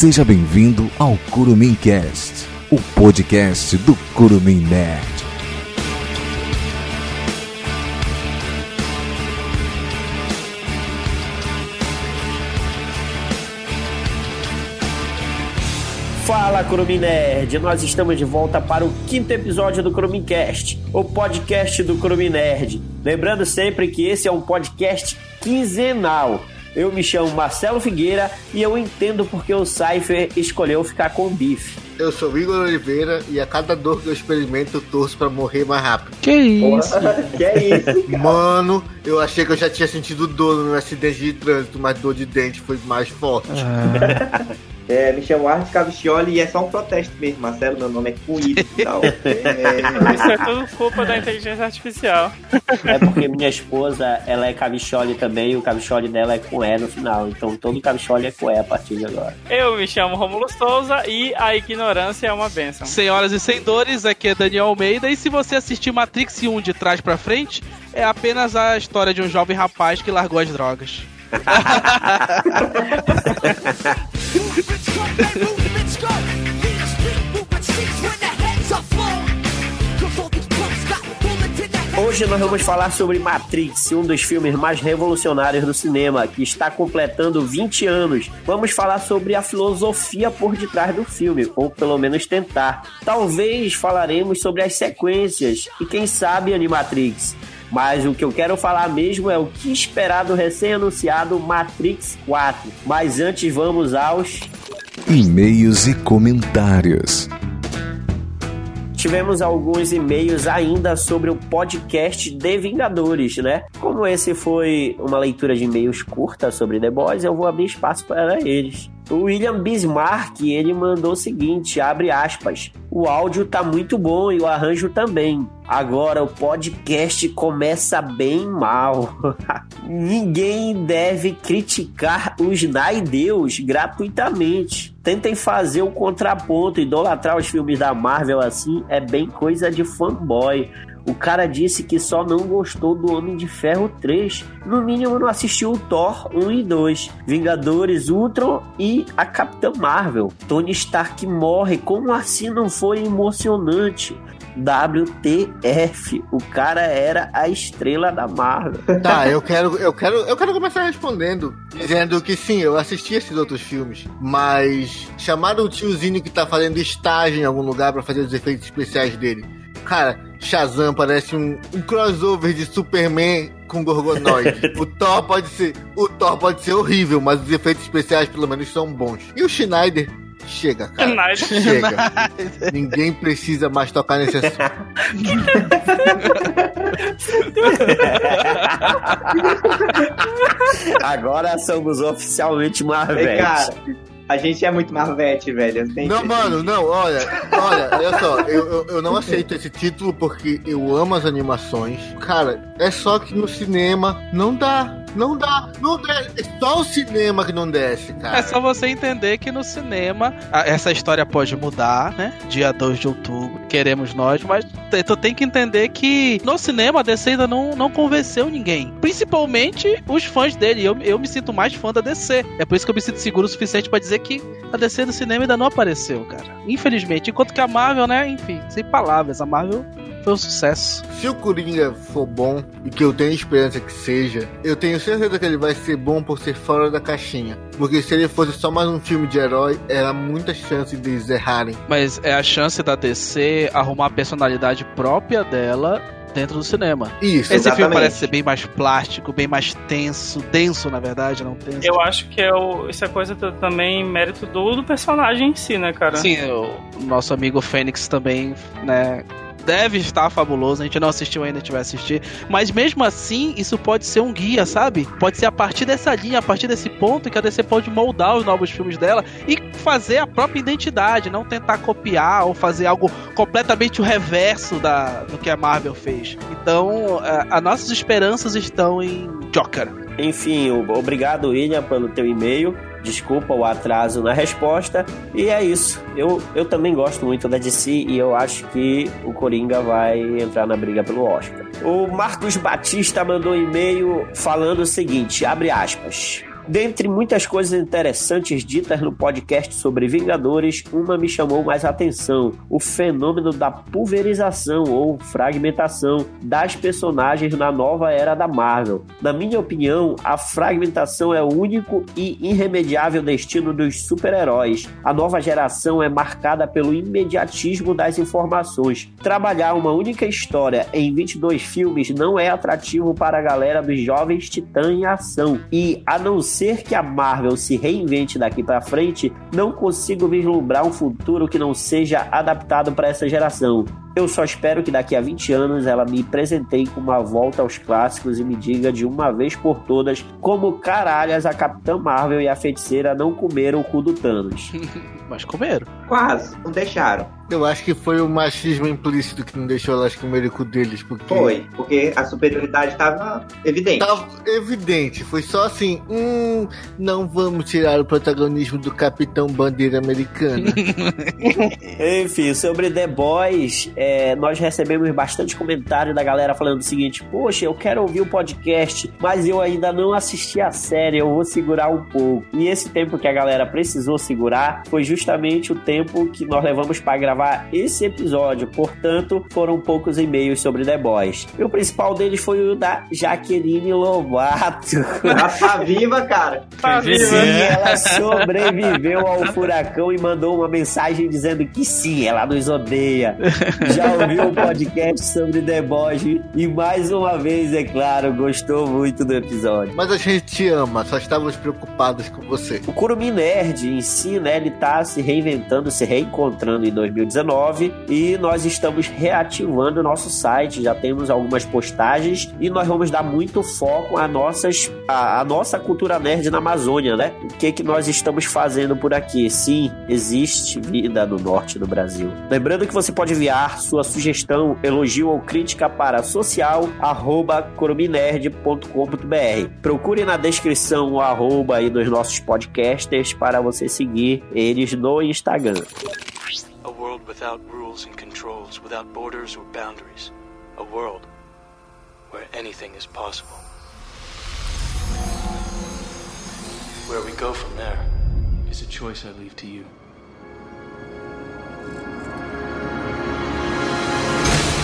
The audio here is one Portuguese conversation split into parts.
Seja bem-vindo ao Curumim Cast, o podcast do Curumim Nerd. Fala Curumim Nerd, nós estamos de volta para o quinto episódio do Curumim Cast, o podcast do Curumim Nerd. Lembrando sempre que esse é um podcast quinzenal. Eu me chamo Marcelo Figueira e eu entendo porque o Cypher escolheu ficar com o bife. Eu sou Igor Oliveira e a cada dor que eu experimento eu torço pra morrer mais rápido. Que isso? que é isso? Mano, eu achei que eu já tinha sentido dor no acidente de trânsito, mas dor de dente foi mais forte. Ah, É, me chamo Arnes Cavicioli e é só um protesto mesmo, Marcelo. Meu nome é com I no final. É, Isso é tudo culpa da inteligência artificial. É porque minha esposa, ela é cavichole também e o cavichole dela é com E no final. Então todo cavichole é com E a partir de agora. Eu me chamo Romulo Souza e a ignorância é uma benção. Senhoras e senhores, aqui é Daniel Almeida e se você assistir Matrix 1 de trás pra frente, é apenas a história de um jovem rapaz que largou as drogas. Hoje nós vamos falar sobre Matrix, um dos filmes mais revolucionários do cinema, que está completando 20 anos. Vamos falar sobre a filosofia por detrás do filme, ou pelo menos tentar. Talvez falaremos sobre as sequências e quem sabe Animatrix. Mas o que eu quero falar mesmo é o que esperar do recém-anunciado Matrix 4. Mas antes vamos aos E-mails e comentários. tivemos alguns e-mails ainda sobre o podcast de Vingadores, né? Como esse foi uma leitura de e-mails curta sobre The Boys, eu vou abrir espaço para eles. O William Bismarck, ele mandou o seguinte, abre aspas, o áudio tá muito bom e o arranjo também. Agora o podcast começa bem mal. Ninguém deve criticar os Naideus gratuitamente. Tentem fazer o contraponto, idolatrar os filmes da Marvel assim é bem coisa de fanboy. O cara disse que só não gostou do Homem de Ferro 3. No mínimo não assistiu o Thor 1 e 2, Vingadores Ultron e a Capitã Marvel. Tony Stark morre, como assim não foi emocionante? WTF, o cara era a estrela da Marvel. Tá, eu quero, eu quero, eu quero começar respondendo, dizendo que sim, eu assisti esses outros filmes, mas chamar o tiozinho que tá fazendo estágio em algum lugar pra fazer os efeitos especiais dele. Cara, Shazam parece um, um crossover de Superman com Gorgonoid. o Thor pode ser, o Thor pode ser horrível, mas os efeitos especiais pelo menos são bons. E o Schneider Chega, cara. Schneider. Chega. Ninguém precisa mais tocar nesse assunto. Agora somos oficialmente Marvel. cara, a gente é muito marvete, velho. Não, que- mano, não, olha, olha, olha só, eu, eu, eu não aceito esse título porque eu amo as animações. Cara, é só que no cinema não dá, não dá, não dá. É só o cinema que não desce, cara. É só você entender que no cinema essa história pode mudar, né? Dia 2 de outubro, queremos nós, mas tu tem que entender que no cinema a DC ainda não, não convenceu ninguém. Principalmente os fãs dele. Eu, eu me sinto mais fã da DC. É por isso que eu me sinto seguro o suficiente pra dizer que a DC do cinema ainda não apareceu, cara. Infelizmente. Enquanto que a Marvel, né? Enfim, sem palavras. A Marvel foi um sucesso. Se o Coringa for bom, e que eu tenho esperança que seja, eu tenho certeza que ele vai ser bom por ser fora da caixinha. Porque se ele fosse só mais um filme de herói, era muita chance de eles errarem. Mas é a chance da DC arrumar a personalidade própria dela dentro do cinema. Isso. Esse filme Exatamente. parece ser bem mais plástico, bem mais tenso, denso na verdade, não tenso. Eu acho que é o, isso é coisa também mérito do, do personagem em si, né, cara? Sim, o nosso amigo Fênix também, né, deve estar fabuloso. A gente não assistiu ainda, a gente vai assistir. Mas mesmo assim, isso pode ser um guia, sabe? Pode ser a partir dessa linha, a partir desse ponto que a DC pode moldar os novos filmes dela e fazer a própria identidade, não tentar copiar ou fazer algo completamente o reverso da, do que a Marvel fez. Então, as nossas esperanças estão em Joker. Enfim, obrigado, William, pelo teu e-mail. Desculpa o atraso na resposta. E é isso. Eu, eu também gosto muito da DC e eu acho que o Coringa vai entrar na briga pelo Oscar. O Marcos Batista mandou um e-mail falando o seguinte: abre aspas. Dentre muitas coisas interessantes ditas no podcast sobre Vingadores, uma me chamou mais atenção: o fenômeno da pulverização ou fragmentação das personagens na nova era da Marvel. Na minha opinião, a fragmentação é o único e irremediável destino dos super-heróis. A nova geração é marcada pelo imediatismo das informações. Trabalhar uma única história em 22 filmes não é atrativo para a galera dos jovens titã em ação. E a não ser que a Marvel se reinvente daqui para frente, não consigo vislumbrar um futuro que não seja adaptado para essa geração. Eu só espero que daqui a 20 anos ela me presenteie com uma volta aos clássicos e me diga de uma vez por todas como caralhas a Capitã Marvel e a feiticeira não comeram o cu do Thanos. Mas comeram. Quase, não deixaram. Eu acho que foi o machismo implícito que não deixou elas comerem o cu deles, porque... Foi, porque a superioridade estava evidente. Tava evidente, foi só assim, hum, não vamos tirar o protagonismo do Capitão Bandeira Americana. Enfim, sobre The Boys, é, nós recebemos bastante comentário da galera falando o seguinte: Poxa, eu quero ouvir o podcast, mas eu ainda não assisti a série, eu vou segurar um pouco. E esse tempo que a galera precisou segurar foi justamente o tempo que nós levamos para gravar esse episódio. Portanto, foram poucos e-mails sobre The Boys. E o principal deles foi o da Jaqueline Lobato. Ela tá viva, cara. Tá Sim, vivo, né? ela sobreviveu ao furacão e mandou uma mensagem dizendo que sim, ela nos odeia. Já ouviu o podcast sobre The Boys e mais uma vez, é claro, gostou muito do episódio. Mas a gente te ama, só estávamos preocupados com você. O Curumi Nerd em si, né, ele tá se reinventando, se reencontrando em 2019 e nós estamos reativando o nosso site, já temos algumas postagens e nós vamos dar muito foco a nossas a, a nossa cultura nerd na Amazônia, né? O que que nós estamos fazendo por aqui? Sim, existe vida no norte do Brasil. Lembrando que você pode enviar sua sugestão, elogio ou crítica para social@coruminerd.com.br. Procure na descrição o arroba aí dos nossos podcasters para você seguir eles no Instagram. World without rules and controls, without borders or boundaries. A world where anything is possible. Where we go from there is a choice I leave to you.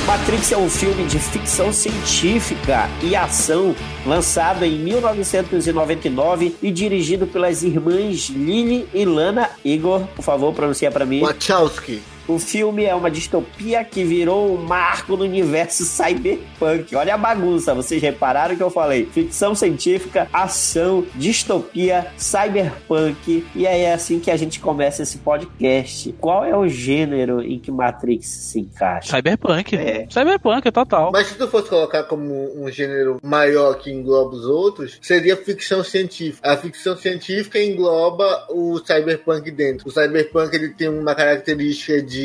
Matrix é um filme de ficção científica e ação lançado em 1999 e dirigido pelas irmãs Lily e Lana Igor. Por favor, pronuncia para mim. Wachowski. O filme é uma distopia que virou um marco no universo cyberpunk. Olha a bagunça, vocês repararam que eu falei? Ficção científica, ação, distopia, cyberpunk. E aí é assim que a gente começa esse podcast. Qual é o gênero em que Matrix se encaixa? Cyberpunk. É. Cyberpunk, total. Mas se tu fosse colocar como um gênero maior que engloba os outros, seria ficção científica. A ficção científica engloba o cyberpunk dentro. O cyberpunk ele tem uma característica de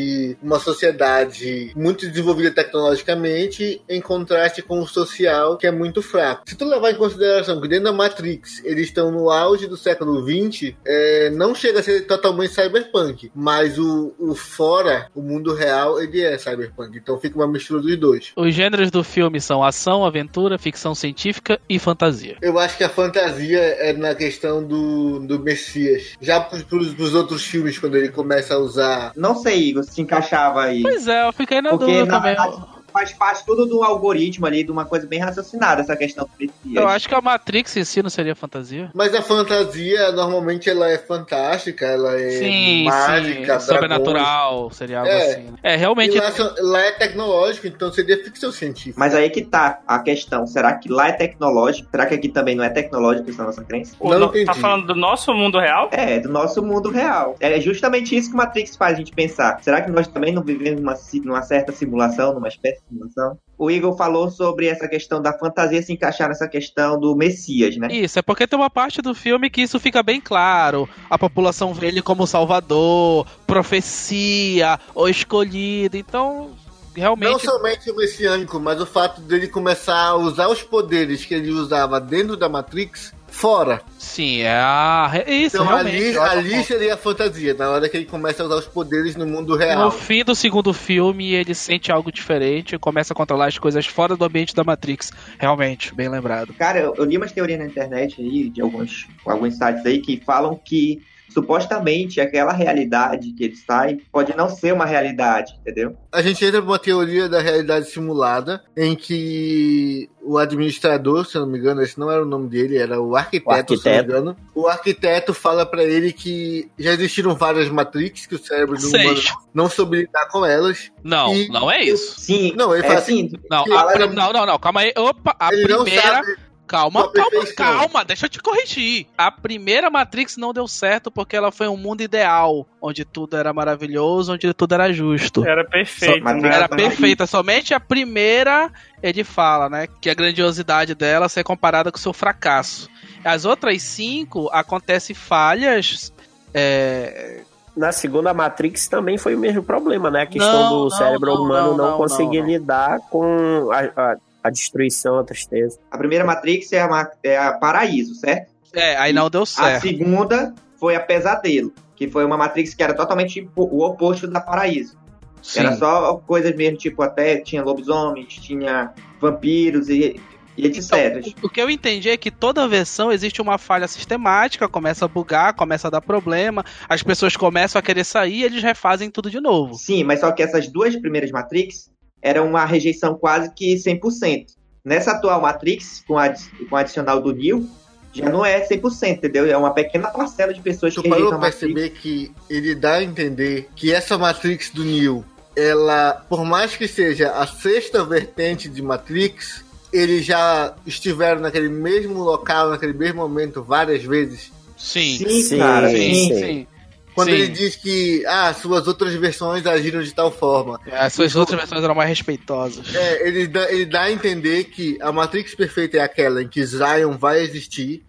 uma sociedade muito desenvolvida tecnologicamente em contraste com o social que é muito fraco. Se tu levar em consideração que dentro da Matrix eles estão no auge do século 20, é, não chega a ser totalmente cyberpunk, mas o, o fora, o mundo real, ele é cyberpunk. Então fica uma mistura dos dois. Os gêneros do filme são ação, aventura, ficção científica e fantasia. Eu acho que a fantasia é na questão do, do Messias. Já pros, pros, pros outros filmes, quando ele começa a usar. Não sei, Igor, se encaixava aí. Pois é, eu fiquei na Porque, dúvida na também. verdade, faz parte tudo do algoritmo ali, de uma coisa bem raciocinada, essa questão do Messias. Eu acho que a Matrix em si não seria fantasia. Mas a fantasia, normalmente, ela é fantástica, ela é Sim, mágica, sim. Sobrenatural, seria algo É. assim. né? É, realmente. lá, são- lá é tecnológico, então seria ficção científica. Mas aí que tá a questão. Será que lá é tecnológico? Será que aqui também não é tecnológico, essa é nossa crença? Não no- entendi. Tá falando do nosso mundo real? É, do nosso mundo real. É justamente isso que Matrix faz a gente pensar. Será que nós também não vivemos numa, numa certa simulação, numa espécie de simulação? O Igor falou sobre essa questão da fantasia se encaixar nessa questão do Messias, né? Isso, é porque tem uma parte do filme que isso fica bem claro. A população vê ele como salvador, profecia, o escolhido. Então, Não realmente. somente o messiânico, mas o fato dele começar a usar os poderes que ele usava dentro da Matrix fora. Sim, é a. Isso, Então realmente. ali, ali seria a fantasia, na hora que ele começa a usar os poderes no mundo real. No fim do segundo filme, ele sente algo diferente e começa a controlar as coisas fora do ambiente da Matrix. Realmente, bem lembrado. Cara, eu, eu li umas teorias na internet aí, de alguns, alguns sites aí, que falam que supostamente aquela realidade que ele sai pode não ser uma realidade, entendeu? A gente entra numa teoria da realidade simulada, em que o administrador, se eu não me engano, esse não era o nome dele, era o arquiteto, O se eu não me arquiteto. engano. O arquiteto fala pra ele que já existiram várias Matrix, que o cérebro do humano não soube lidar com elas. Não, E- não é isso. Sim, Não, ele é fala assim, Não, Que a ela- pri- não, não, não, calma aí. Opa, a ele não primeira. sabe. Calma, calma, perfeição. calma, deixa eu te corrigir. A primeira Matrix não deu certo porque ela foi um mundo ideal, onde tudo era maravilhoso, onde tudo era justo. Era perfeito, Só- né? Era perfeita, somente a primeira ele fala, né? Que a grandiosidade dela ser comparada com o seu fracasso. As outras cinco acontecem falhas. é, Na segunda Matrix também foi o mesmo problema, né? A questão Não, do não, cérebro não, humano não, não, não, conseguir não, não. lidar com a, a, a destruição, a tristeza. a primeira Matrix é a, ma- é a Paraíso, certo? É, aí não deu A certo. segunda foi a Pesadelo, que foi uma Matrix que era totalmente o oposto da Paraíso. Sim. Era só coisas mesmo, tipo, até tinha lobisomens, tinha vampiros e, e etc. Então, o que eu entendi é que toda versão existe uma falha sistemática, começa a bugar, começa a dar problema, as pessoas começam a querer sair e eles refazem tudo de novo. Sim, mas só que essas duas primeiras Matrix eram uma rejeição quase que 100%. Nessa atual Matrix, com a, com a adicional do Neo, já não é 100%, entendeu? É uma pequena parcela de pessoas Tu que rejeitam a Matrix. perceber que ele dá a entender que essa Matrix do Neo, ela, por mais que seja a sexta vertente de Matrix, eles já estiveram naquele mesmo local, naquele mesmo momento, várias vezes. Sim. Sim, Sim, cara, sim. Sim, sim. Quando Sim. ele diz que ah, suas outras versões agiram de tal forma. As suas outras versões eram mais respeitosas. É, ele dá, ele dá a entender que a Matrix perfeita é aquela em que Zion vai existir,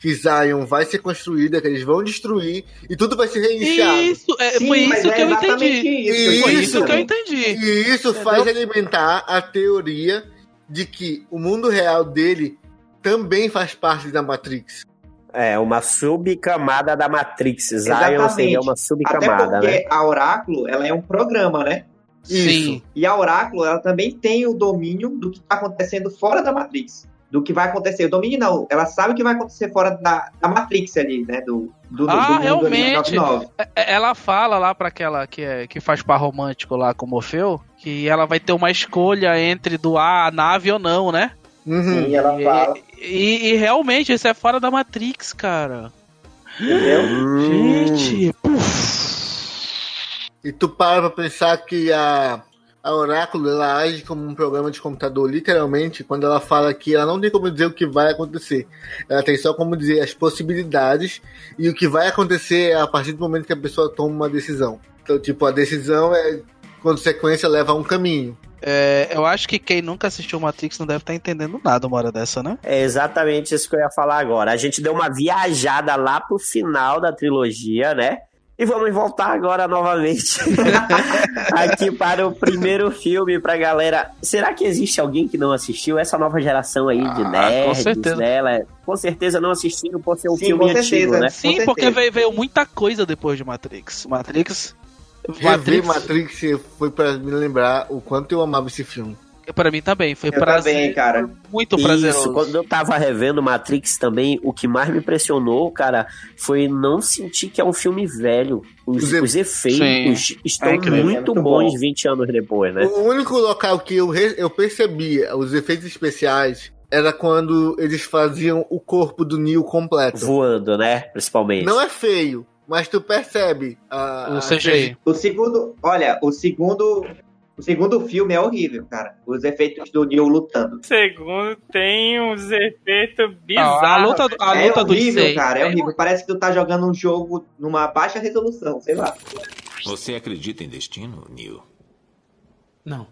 que Zion vai ser construída, que eles vão destruir e tudo vai ser reiniciado. Isso, é, Sim, foi mas isso é que eu exatamente entendi. Isso, Foi Isso. isso que eu entendi. E isso faz alimentar a teoria de que o mundo real dele também faz parte da Matrix. É, uma subcamada da Matrix. Zion Exatamente. seria uma Até subcamada, porque né? a Oráculo, ela é um programa, né? Sim. E a Oráculo, ela também tem o domínio do que está acontecendo fora da Matrix. Do que vai acontecer. O domínio não. Ela sabe o que vai acontecer fora da, da Matrix ali, né? Do, do, do Ah, mundo ali, realmente. 99. É, Ela fala lá pra aquela que, é, que faz par romântico lá com o Morfeu que ela vai ter uma escolha entre doar a nave ou não, né? Uhum. Sim, ela fala. E, e realmente, isso é fora da Matrix, cara. Entendeu? Hum, Gente, E tu para pra pensar que a, a Oráculo ela age como um programa de computador, literalmente, quando ela fala que ela não tem como dizer o que vai acontecer. Ela tem só como dizer as possibilidades e o que vai acontecer é a partir do momento que a pessoa toma uma decisão. Então, tipo, a decisão é consequência leva a um caminho. É, eu acho que quem nunca assistiu Matrix não deve estar entendendo nada uma hora dessa, né? É exatamente isso que eu ia falar agora. A gente deu uma viajada lá pro final da trilogia, né? E vamos voltar agora novamente aqui para o primeiro filme pra galera. Será que existe alguém que não assistiu? Essa nova geração aí de Ah, com nerds certeza. dela, com certeza não assistiram por ser um Sim, filme antigo, certeza. né? Sim, porque veio, veio muita coisa depois de Matrix. Matrix. Rever Matrix foi pra me lembrar o quanto eu amava esse filme. Pra mim também, foi Eu prazer, também, cara. muito Isso, prazeroso. quando eu tava revendo Matrix também, o que mais me impressionou, cara, foi não sentir que é um filme velho. Os, Os os efeitos estão É muito, É muito bons bom. 20 anos depois, né? O único local que eu, eu percebia os efeitos especiais era quando eles faziam o corpo do Neo completo. Voando, né? Principalmente. Não é feio, mas tu percebe a, O a- CGI. O segundo, olha, o segundo, o segundo filme é horrível, cara. Os efeitos do Neo lutando. Segundo, tem uns efeitos Ah, bizarros. a luta, a é luta horrível, cara. É horrível. Parece que tu tá jogando um jogo numa baixa resolução, sei lá. Você acredita em destino, Neil? Não,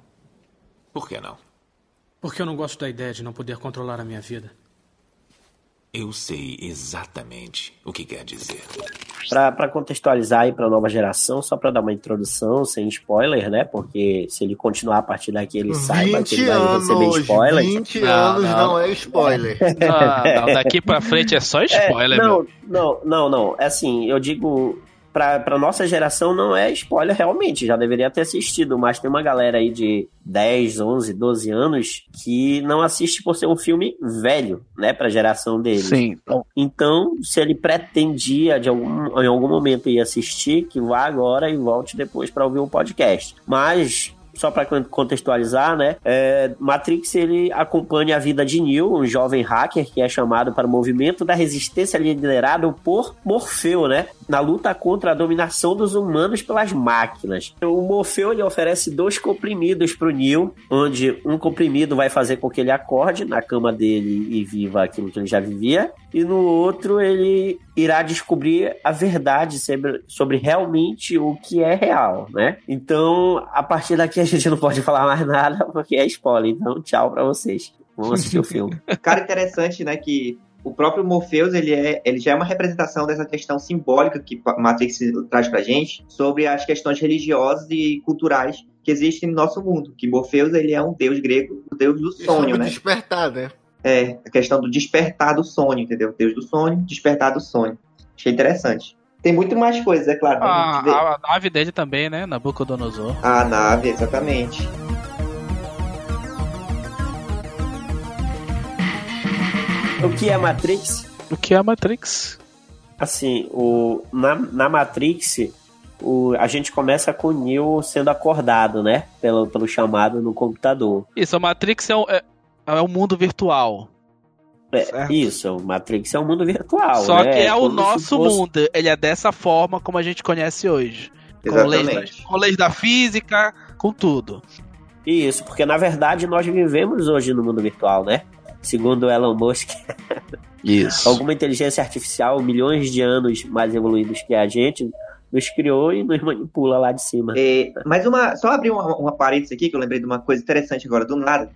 Por que não? porque eu não gosto da ideia de não poder controlar a minha vida. Eu sei exatamente o que quer dizer. Para contextualizar aí para a nova geração, só para dar uma introdução, sem spoiler, né? Porque se ele continuar a partir daqui, ele saiba que 20 ele vai receber anos, spoilers. 20 Não, anos não. não é spoiler. Não, não, daqui pra frente é só spoiler, É, meu. não, não, não, não. É assim, eu digo. Pra, pra nossa geração não é spoiler realmente, já deveria ter assistido, mas tem uma galera aí de 10, 11, 12 anos que não assiste por ser um filme velho, né, pra geração deles. Sim. Então, se ele pretendia de algum, em algum momento ir assistir, que vá agora e volte depois para ouvir o podcast. Mas só para contextualizar, né? é, Matrix ele acompanha a vida de Neo, um jovem hacker que é chamado para o movimento da resistência liderado por Morfeu, né? Na luta contra a dominação dos humanos pelas máquinas. O Morfeu ele oferece dois comprimidos para o Neo, onde um comprimido vai fazer com que ele acorde na cama dele e viva aquilo que ele já vivia, e no outro ele irá descobrir a verdade sobre, sobre realmente o que é real, né? Então, a partir daqui a gente não pode falar mais nada porque é spoiler. Então, tchau pra vocês. Vamos assistir o filme. Cara, interessante, né, que o próprio Morpheus, ele, é, ele já é uma representação dessa questão simbólica que Matrix traz pra gente sobre as questões religiosas e culturais que existem no nosso mundo. Que Morpheus, ele é um deus grego, o deus do sonho, né? despertar, né? É, a questão do despertar do sonho, entendeu? Deus do sonho, despertar do sonho. Achei interessante. Tem muito mais coisas, é claro. pra A, gente ver. a, a nave dele também, né? Nabucodonosor. A nave, exatamente. O que é Matrix? O que é a Matrix? Assim, o, na, na Matrix, o, a gente começa com o Neo sendo acordado, né? Pelo, pelo chamado no computador. Isso, a Matrix é um, é, é um mundo virtual. É, isso, o Matrix é um mundo virtual. Só né? que é o nosso fosse- mundo. Ele é dessa forma como a gente conhece hoje. Com leis, da, com leis da física, com tudo. Isso, porque na verdade nós vivemos hoje no mundo virtual, né? Segundo Elon Musk, Isso. alguma inteligência artificial, milhões de anos mais evoluídos que a gente, nos criou e nos manipula lá de cima. É, mas uma, só abrir uma, uma parênteses aqui, que eu lembrei de uma coisa interessante agora, do nada.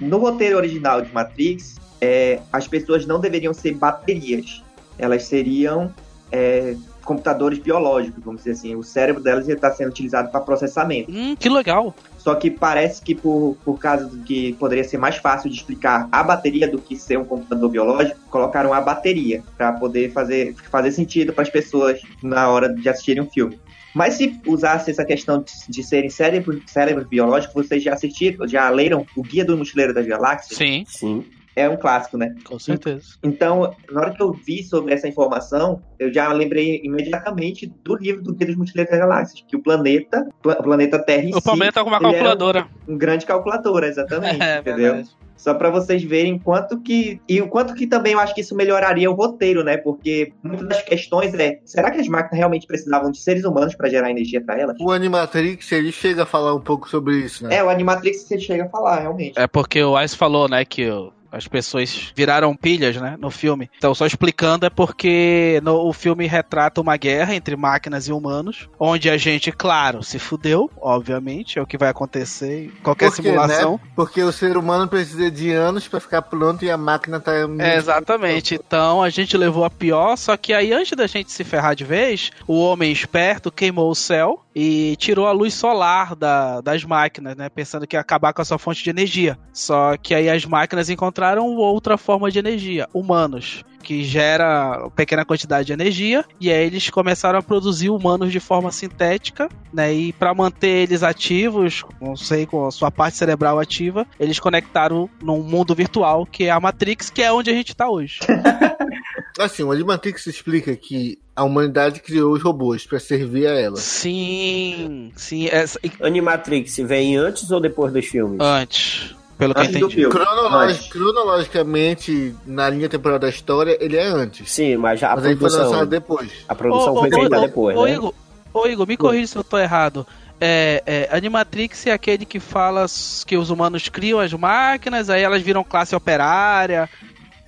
No roteiro original de Matrix, é, as pessoas não deveriam ser baterias. Elas seriam é, computadores biológicos, vamos dizer assim. O cérebro delas ia estar sendo utilizado para processamento. Hum, que legal. Só que parece que por, por causa do que poderia ser mais fácil de explicar a bateria do que ser um computador biológico, colocaram a bateria para poder fazer, fazer sentido para as pessoas na hora de assistirem um filme. Mas se usasse essa questão de, serem cérebros, cérebros biológicos, vocês já assistiram, já leram o Guia do Mochileiro das Galáxias? Sim, Sim. É um clássico, né? com certeza. Então, na hora que eu vi sobre essa informação, eu já lembrei imediatamente do livro do Guia dos Mochileiros das Galáxias, que o planeta, o planeta Terra em O si, Palmeiras tá com uma ele calculadora. um grande calculadora, exatamente, É, entendeu? verdade. Só pra vocês verem quanto que e o quanto que também eu acho que isso melhoraria o roteiro, né? Porque muitas das questões é, será que as máquinas realmente precisavam de seres humanos pra gerar energia pra elas? O Animatrix, ele chega a falar um pouco sobre isso, né? É, o Animatrix você chega a falar, realmente. É porque o Ice falou, né, que o- as pessoas viraram pilhas, né, no filme. Então, só explicando, é porque no- o filme retrata uma guerra entre máquinas e humanos, onde a gente, claro, se fudeu, obviamente, é o que vai acontecer em qualquer Por quê, simulação. né? Porque o ser humano precisa de anos pra ficar pronto e a máquina tá. É, exatamente. Então a gente levou a pior, só que aí antes da gente se ferrar de vez, o homem esperto queimou o céu e tirou a luz solar da- das máquinas, né? Pensando que ia acabar com a sua fonte de energia. Só que aí as máquinas encontraram outra forma de energia, humanos. Que gera pequena quantidade de energia, e aí eles começaram a produzir humanos de forma sintética, né? E para manter eles ativos, não sei, com a sua parte cerebral ativa, eles conectaram num mundo virtual que é a Matrix, que é onde a gente tá hoje. Assim, o Animatrix explica que a humanidade criou os robôs pra servir a ela. Sim, sim, essa, Animatrix vem antes ou depois dos filmes? antes, pelo que eu entendi. Cronologi- cronologicamente, na linha temporal da história, ele é antes. Sim, mas já a Mas aí foi produção, lançado depois. a produção Ô, foi ô, feita ô, depois, ô, né? Igor, ô, Igor, me corrija se eu tô errado. É, é, Animatrix é aquele que fala que os humanos criam as máquinas, aí elas viram classe operária.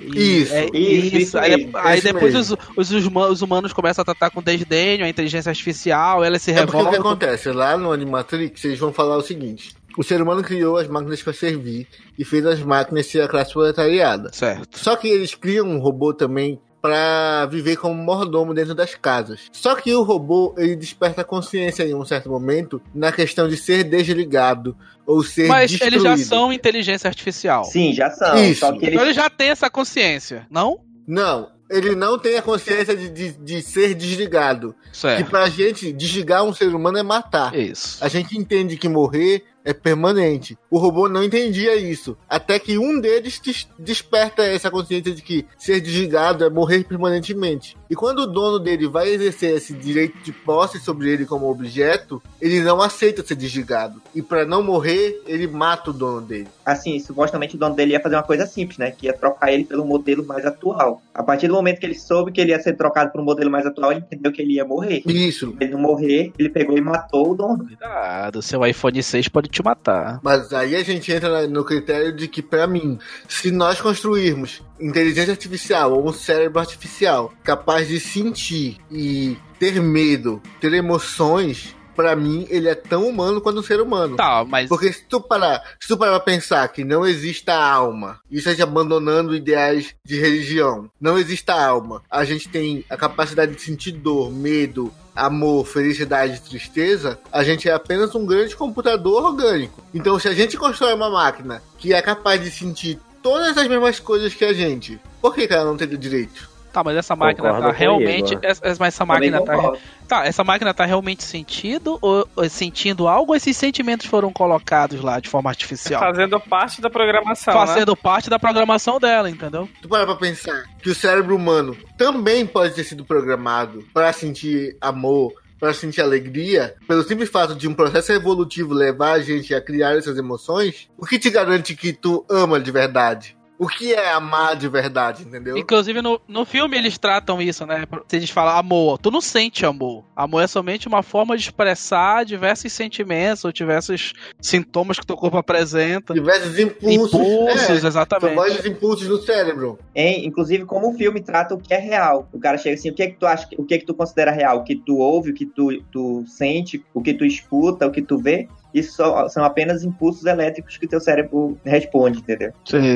E- Isso, é, isso, isso Aí, mesmo, aí depois os, os, os huma- os humanos começam a tratar com desdénio a inteligência artificial, elas se É porque o que acontece? Lá no Animatrix, eles vão falar o seguinte: o ser humano criou as máquinas para servir e fez as máquinas ser a classe proletariada. Certo. Só que eles criam um robô também para viver como mordomo dentro das casas. Só que o robô ele desperta consciência em um certo momento na questão de ser desligado ou ser Mas destruído. eles já são inteligência artificial. Sim, já são. Isso. Só que Então eles ele já tem essa consciência, não? Não, ele não tem a consciência de, de, de ser desligado. Que Certo. pra gente desligar um ser humano é matar. Isso. A gente entende que morrer é permanente. O robô não entendia isso. Até que um deles des- desperta essa consciência de que ser desligado é morrer permanentemente. E quando o dono dele vai exercer esse direito de posse sobre ele como objeto, ele não aceita ser desligado. E para não morrer, ele mata o dono dele. assim, supostamente o dono dele ia fazer uma coisa simples, né? Que ia trocar ele pelo modelo mais atual. A partir do momento que ele soube que ele ia ser trocado por um modelo mais atual, ele entendeu que ele ia morrer. Isso. Ele não morrer, ele pegou e matou o dono. Cuidado, seu iPhone 6 pode te matar. Mas aí a gente entra no critério de que, pra mim, se nós construirmos inteligência artificial ou um cérebro artificial capaz de sentir e ter medo, ter emoções, pra mim ele é tão humano quanto um ser humano. Tá, mas. Porque se tu parar, se tu parar pra pensar que não exista alma, isso é de abandonando ideais de religião, não exista alma, a gente tem a capacidade de sentir dor, medo, amor, felicidade, tristeza, a gente é apenas um grande computador orgânico. Então, se a gente constrói uma máquina que é capaz de sentir todas as mesmas coisas que a gente, por que, que ela não teria direito? Tá, mas essa máquina Concordo tá realmente. Essa- mas essa Também máquina tá. Tá, essa máquina tá realmente sentindo ou, ou sentindo algo ou esses sentimentos foram colocados lá de forma artificial? Fazendo parte da programação, né? Fazendo parte da programação dela, entendeu? Tu parar pra pensar que o cérebro humano também pode ter sido programado para sentir amor, para sentir alegria, pelo simples fato de um processo evolutivo levar a gente a criar essas emoções, o que te garante que tu ama de verdade? O que é amar de verdade, entendeu? Inclusive no, no filme eles tratam isso, né? Se eles falam amor, tu não sente amor. Amor é somente uma forma de expressar diversos sentimentos ou diversos sintomas que teu corpo apresenta. Diversos impulsos. Impulsos, é, são exatamente. vários impulsos no cérebro. Hein? Inclusive, como o filme trata o que é real. O cara chega assim, o que é que tu acha, o que é que tu considera real? O que tu ouve, o que tu, tu sente, o que tu escuta, o que tu vê. Isso só- são apenas impulsos elétricos que teu cérebro responde, entendeu?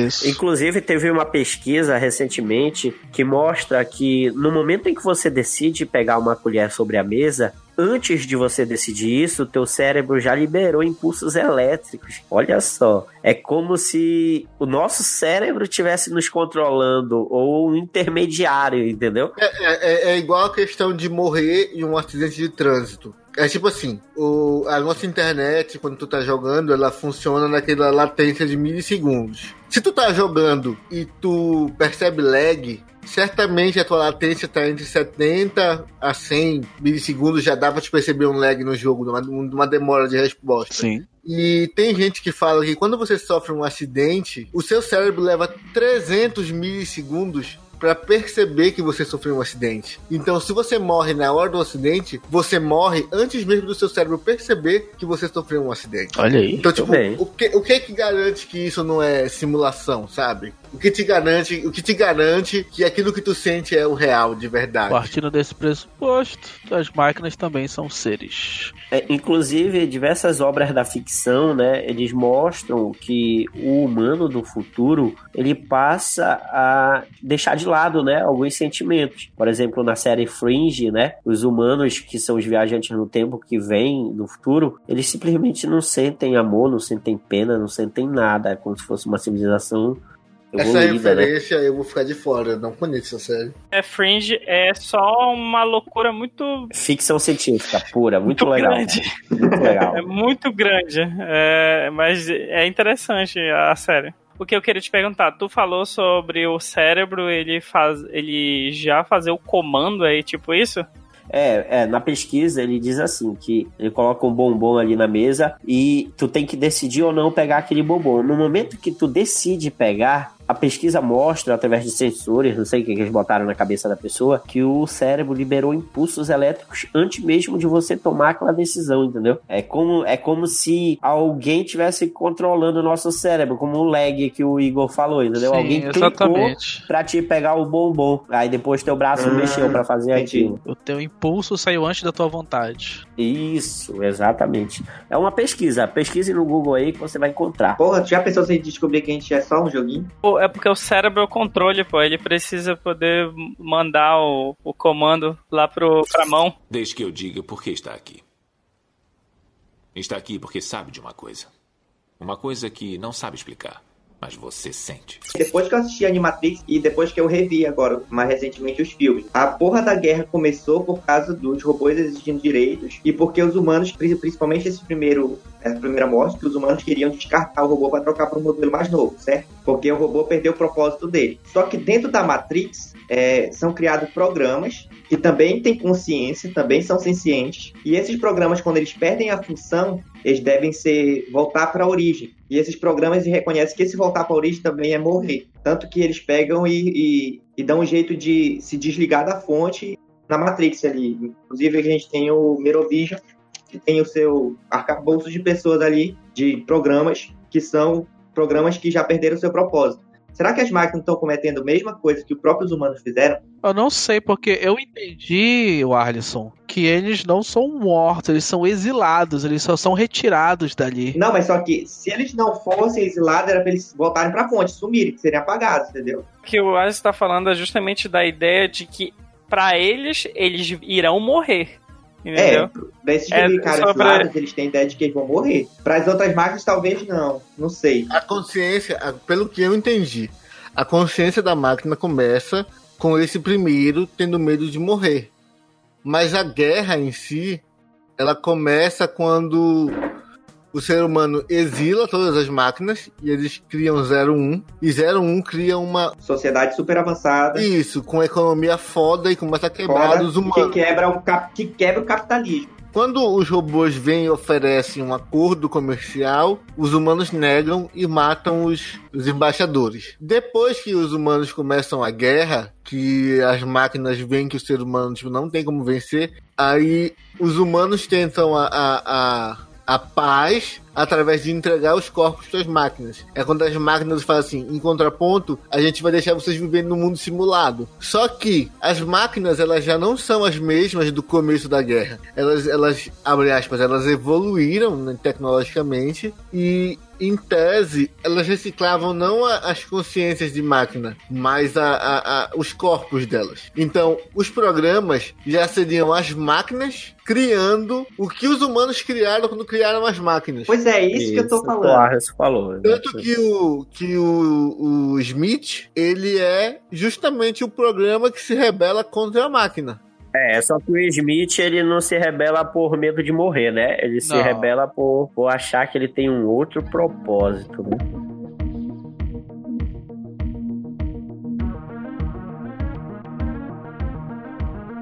Isso. Inclusive, teve uma pesquisa recentemente que mostra que no momento em que você decide pegar uma colher sobre a mesa, antes de você decidir isso, teu cérebro já liberou impulsos elétricos. Olha só, é como se o nosso cérebro estivesse nos controlando ou um intermediário, entendeu? É, é- é igual a questão de morrer em um acidente de trânsito. É tipo assim, o, a nossa internet, quando tu tá jogando, ela funciona naquela latência de milissegundos. Se tu tá jogando e tu percebe lag, certamente a tua latência tá entre 70 a 100 milissegundos, já dá pra te perceber um lag no jogo, uma, uma demora de resposta. Sim. E tem gente que fala que quando você sofre um acidente, o seu cérebro leva 300 milissegundos para perceber que você sofreu um acidente. Então, se você morre na hora do acidente, você morre antes mesmo do seu cérebro perceber que você sofreu um acidente. Olha aí. Então, tipo, o que, o que é que garante que isso não é simulação, sabe? O que te garante, o que te garante que aquilo que tu sente é o real, de verdade. Partindo desse pressuposto, as máquinas também são seres. É, inclusive, diversas obras da ficção, né, eles mostram que o humano do futuro, ele passa a deixar de lado, né, alguns sentimentos. Por exemplo, na série Fringe, né, os humanos que são os viajantes no tempo que vêm no futuro, eles simplesmente não sentem amor, não sentem pena, não sentem nada, é como se fosse uma civilização Essa evoluída, né? referência eu vou ficar de fora, eu não conheço essa série. É Fringe é só uma loucura muito, Ficção científica pura, muito, muito legal. grande. Muito legal. É muito grande. É, mas é interessante a série. O que eu queria te perguntar, tu falou sobre o cérebro, ele faz, ele já fazer o comando aí, tipo isso? É, é, na pesquisa ele diz assim, que ele coloca um bombom ali na mesa e tu tem que decidir ou não pegar aquele bombom. No momento que tu decide pegar, a pesquisa mostra, através de sensores, não sei o que eles botaram na cabeça da pessoa, que o cérebro liberou impulsos elétricos antes mesmo de você tomar aquela decisão, entendeu? É como, é como se alguém tivesse controlando o nosso cérebro, como o lag que o Igor falou, entendeu? Sim, alguém exatamente. clicou pra te pegar o bombom. Aí depois teu braço Ah, mexeu pra fazer entendi. aquilo. O teu impulso saiu antes da tua vontade. Isso, exatamente. É uma pesquisa. Pesquise no Google aí que você vai encontrar. Porra, tu já pensou se a gente descobrir que a gente é só um joguinho? Pô, É porque o cérebro é o controle, pô. Ele precisa poder mandar o, o comando lá pro, pra mão. Desde que eu diga por que está aqui. Está aqui porque sabe de uma coisa. Uma coisa que não sabe explicar, mas você sente. Depois que eu assisti Animatrix e depois que eu revi agora, mais recentemente, os filmes, a porra da guerra começou por causa dos robôs exigindo direitos e porque os humanos, pri- principalmente esse primeiro, essa primeira morte, que os humanos queriam descartar o robô para trocar para um modelo mais novo, certo? Porque o robô perdeu o propósito dele. Só que dentro da Matrix é, são criados programas que também têm consciência, também são sencientes, e esses programas, quando eles perdem a função, eles devem ser voltar para a origem. E esses programas reconhecem que esse voltar para a origem também é morrer. Tanto que eles pegam e, e- e dão um jeito de se desligar da fonte na Matrix ali. Inclusive a gente tem o Merovision, que tem o seu arcabouço de pessoas ali, de programas, que são programas que já perderam seu propósito. Será que as máquinas estão cometendo a mesma coisa que os próprios humanos fizeram? Eu não sei, porque eu entendi, o Arlisson, que eles não são mortos, eles são exilados, eles só são retirados dali. Não, mas só que se eles não fossem exilados, era pra eles voltarem pra fonte, sumirem, que seriam apagados, entendeu? O que o Alex está falando é justamente da ideia de que, pra eles, eles irão morrer. Entendeu? É, pra esses É, caras pra- eles têm ideia de que eles vão morrer. Para as outras máquinas, talvez não. Não sei. A consciência, pelo que eu entendi, a consciência da máquina começa com esse primeiro tendo medo de morrer. Mas a guerra em si, ela começa quando o ser humano exila todas as máquinas e eles criam 01 e 01 cria uma Sociedade super avançada. isso com economia foda e começa a quebrar fora, os que humanos. quebra, o cap- que quebra o capitalismo. Quando os robôs vêm e oferecem um acordo comercial, os humanos negam e matam os, os embaixadores. Depois que os humanos começam a guerra, que as máquinas veem que o ser humano tipo, não tem como vencer, aí os humanos tentam a, a, a, a paz através de entregar os corpos para as máquinas. É quando as máquinas falam assim, em contraponto, a gente vai deixar vocês viverem no mundo simulado. Só que as máquinas, elas já não são as mesmas do começo da guerra. Elas, elas abre aspas, elas evoluíram né, tecnologicamente e em tese, elas reciclavam não a- as consciências de máquina, mas a, a- a- os corpos delas. Então, os programas já seriam as máquinas criando o que os humanos criaram quando criaram as máquinas. Pois é, isso, que eu tô o falando. Arres falou. Tanto que o, que o, o Smith, ele é justamente o programa que se rebela contra a máquina. É, só que o Smith, ele não se rebela por medo de morrer, né? Ele se Não. rebela por, por achar que ele tem um outro propósito, né?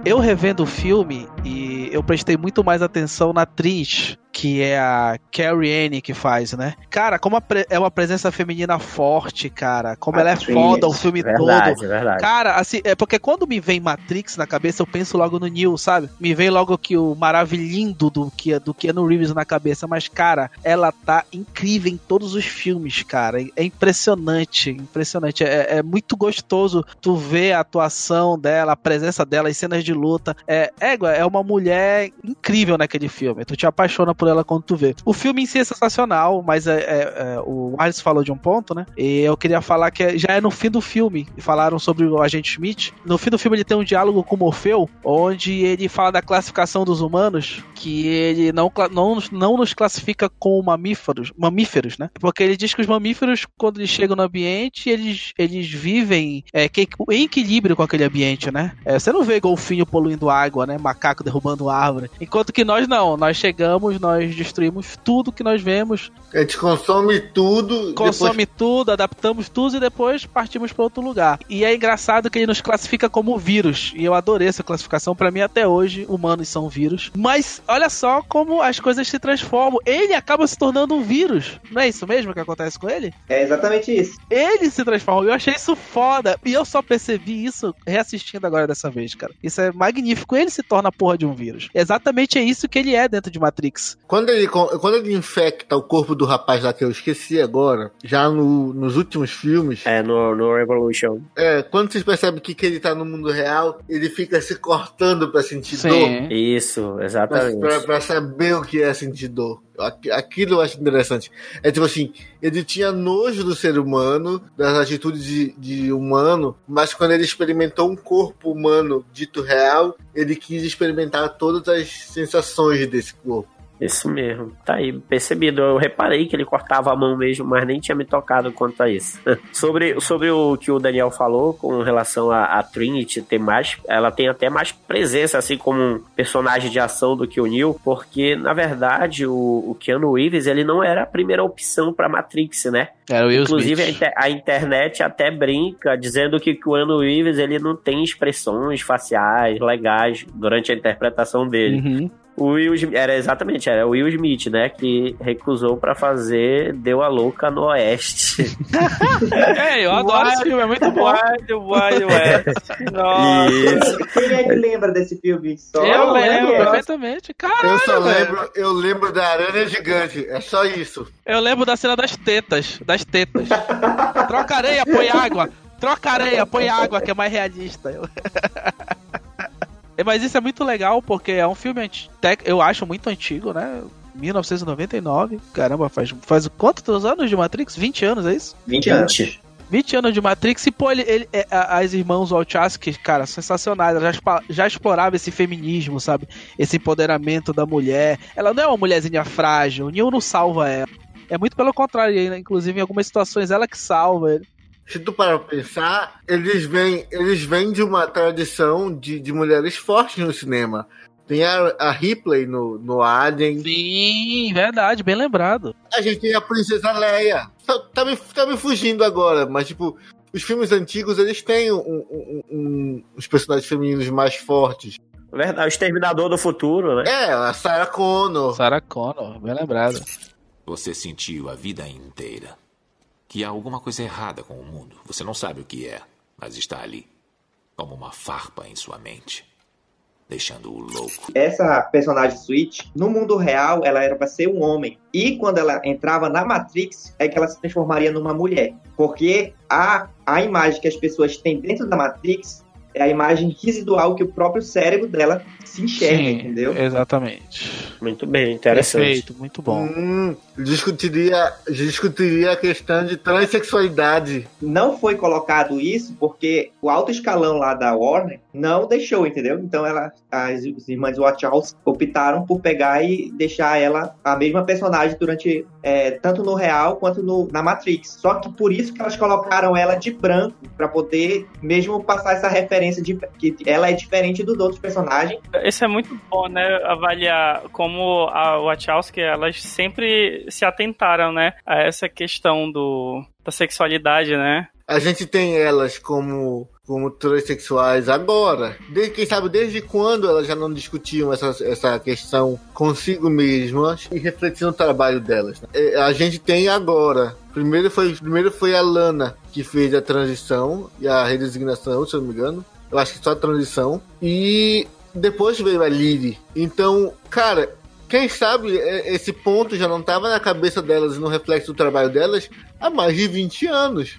Eu revendo o filme e eu prestei muito mais atenção na atriz, que é a Carrie Anne que faz, né? Cara, como é uma presença feminina forte, cara. Como ela é foda o filme Verdade, todo. verdade. Cara, assim, é porque quando me vem Matrix na cabeça, eu penso logo no Neo, sabe? Me vem logo que o maravilhindo do que do Keanu Reeves na cabeça, mas cara, ela tá incrível em todos os filmes, cara. É impressionante, impressionante. É, é muito gostoso tu ver a atuação dela, a presença dela, as cenas de luta. É, égua, é uma mulher incrível naquele filme. Tu te apaixona por ela quando tu vê. O filme em si é sensacional, mas é, é- é, o Alisson falou de um ponto, né? E eu queria falar que já é no fim do filme. Falaram sobre o agente Smith. No fim do filme ele tem um diálogo com Morfeu, onde ele fala da classificação dos humanos, que ele não, não, não nos classifica como mamíferos, mamíferos, né? Porque ele diz que os mamíferos, quando eles chegam no ambiente, eles, eles vivem é, que- em equilíbrio com aquele ambiente, né? É, você não vê golfinho poluindo água, né? Macaco derrubando árvore. Enquanto que nós não, nós chegamos, nós nós destruímos tudo que nós vemos, A gente consome tudo. consome tudo, adaptamos tudo e depois partimos para outro lugar. E é engraçado que ele nos classifica como vírus. E eu adorei essa classificação. Para mim, até hoje, humanos são vírus. Mas olha só como as coisas se transformam. Ele acaba se tornando um vírus. Não é isso mesmo que acontece com ele? É exatamente isso. Ele se transforma. Eu achei isso foda. E eu só percebi isso reassistindo agora dessa vez, cara. Isso é magnífico. Ele se torna a porra de um vírus. Exatamente é isso que ele é dentro de Matrix. Quando ele, quando ele infecta o corpo do rapaz lá que eu esqueci agora, já no- nos últimos filmes, É, no, no Revolution. é, quando vocês percebem que, que ele tá no mundo real, ele fica se cortando pra sentir dor. Isso, exatamente. pra- pra saber o que é sentir dor. Aqu- Aquilo eu acho interessante. É tipo assim, ele tinha nojo do ser humano, das atitudes de, de humano, mas quando ele experimentou um corpo humano dito real, ele quis experimentar todas as sensações desse corpo. Isso mesmo. Tá aí, percebido. Eu reparei que ele cortava a mão mesmo, mas nem tinha me tocado quanto a isso. sobre, sobre o que o Daniel falou com relação a, a Trinity ter mais. Ela tem até mais presença, assim, como um personagem de ação do que o Neo, porque, na verdade, o, o Keanu Reeves, ele não era a primeira opção pra Matrix, né? Era o Will Inclusive, a, inter- a internet até brinca dizendo que o Keanu Reeves ele não tem expressões faciais legais durante a interpretação dele. Uhum. O Will Smith, era exatamente, era o Will Smith, né, que recusou pra fazer Deu a Louca no Oeste. É, eu adoro esse filme, é muito bom. Wild Wild West. Nossa. Isso. Quem é que lembra desse filme? Só Eu lembro perfeitamente. Caralho, Eu só velho. lembro, eu lembro da aranha gigante, é só isso. Eu lembro da cena das tetas. Das tetas. Troca areia, põe água. Troca areia, põe água, que é mais realista. É, Mas isso é muito legal porque é um filme, eu acho muito antigo, né? 1999. Caramba, faz, faz quantos anos de Matrix? 20 anos, é isso? 20 anos. 20 anos de Matrix e, pô, ele, ele- é, as irmãos Wachowski, cara, sensacionais. Elas já, já exploravam esse feminismo, sabe? Esse empoderamento da mulher. Ela não é uma mulherzinha frágil, Neo não salva ela. É muito pelo contrário, inclusive em algumas situações ela que salva ele. Se tu parar pra pensar, eles vêm, eles vêm de uma tradição de, de mulheres fortes no cinema. Tem a, a Ripley no, no Alien, Sim, verdade, bem lembrado. a gente tem a Princesa Leia. Tá, tá me, tá me fugindo agora, mas tipo, os filmes antigos eles têm um, um, um, os personagens femininos mais fortes. Verdade, o Exterminador do Futuro, né? É, a Sarah Connor. Sarah Connor, bem lembrado. Você sentiu a vida inteira que há alguma coisa errada com o mundo. Você não sabe o que é, mas está ali, como uma farpa em sua mente, deixando-o louco. Essa personagem Switch, no mundo real, ela era pra ser um homem. E quando ela entrava na Matrix, é que ela se transformaria numa mulher. Porque a, a imagem que as pessoas têm dentro da Matrix é a imagem residual que o próprio cérebro dela se enxerga, entendeu? Exatamente. Muito bem, interessante. Perfeito, muito bom. Hum, discutiria, discutiria a questão de transexualidade. Não foi colocado isso porque o alto escalão lá da Warner não deixou, entendeu? Então ela, as, as irmãs Wachowski optaram por pegar e deixar ela a mesma personagem durante é, tanto no real quanto no, na Matrix. Só que por isso que elas colocaram ela de branco para poder mesmo passar essa referência de que ela é diferente dos outros personagens. Isso é muito bom, né? Avaliar como a Wachowski, elas sempre se atentaram, né? A essa questão do, da sexualidade, né? A gente tem elas como, como transexuais agora. Desde, quem sabe desde quando elas já não discutiam essa, essa questão consigo mesmas e refletindo o trabalho delas. né? É, A gente tem agora. Primeiro foi, primeiro foi a Lana que fez a transição e a redesignação, se eu não me engano. Eu acho que só a transição. E depois veio a Lily. Então, cara, quem sabe é, esse ponto já não estava na cabeça delas e no reflexo do trabalho delas há mais de 20 anos.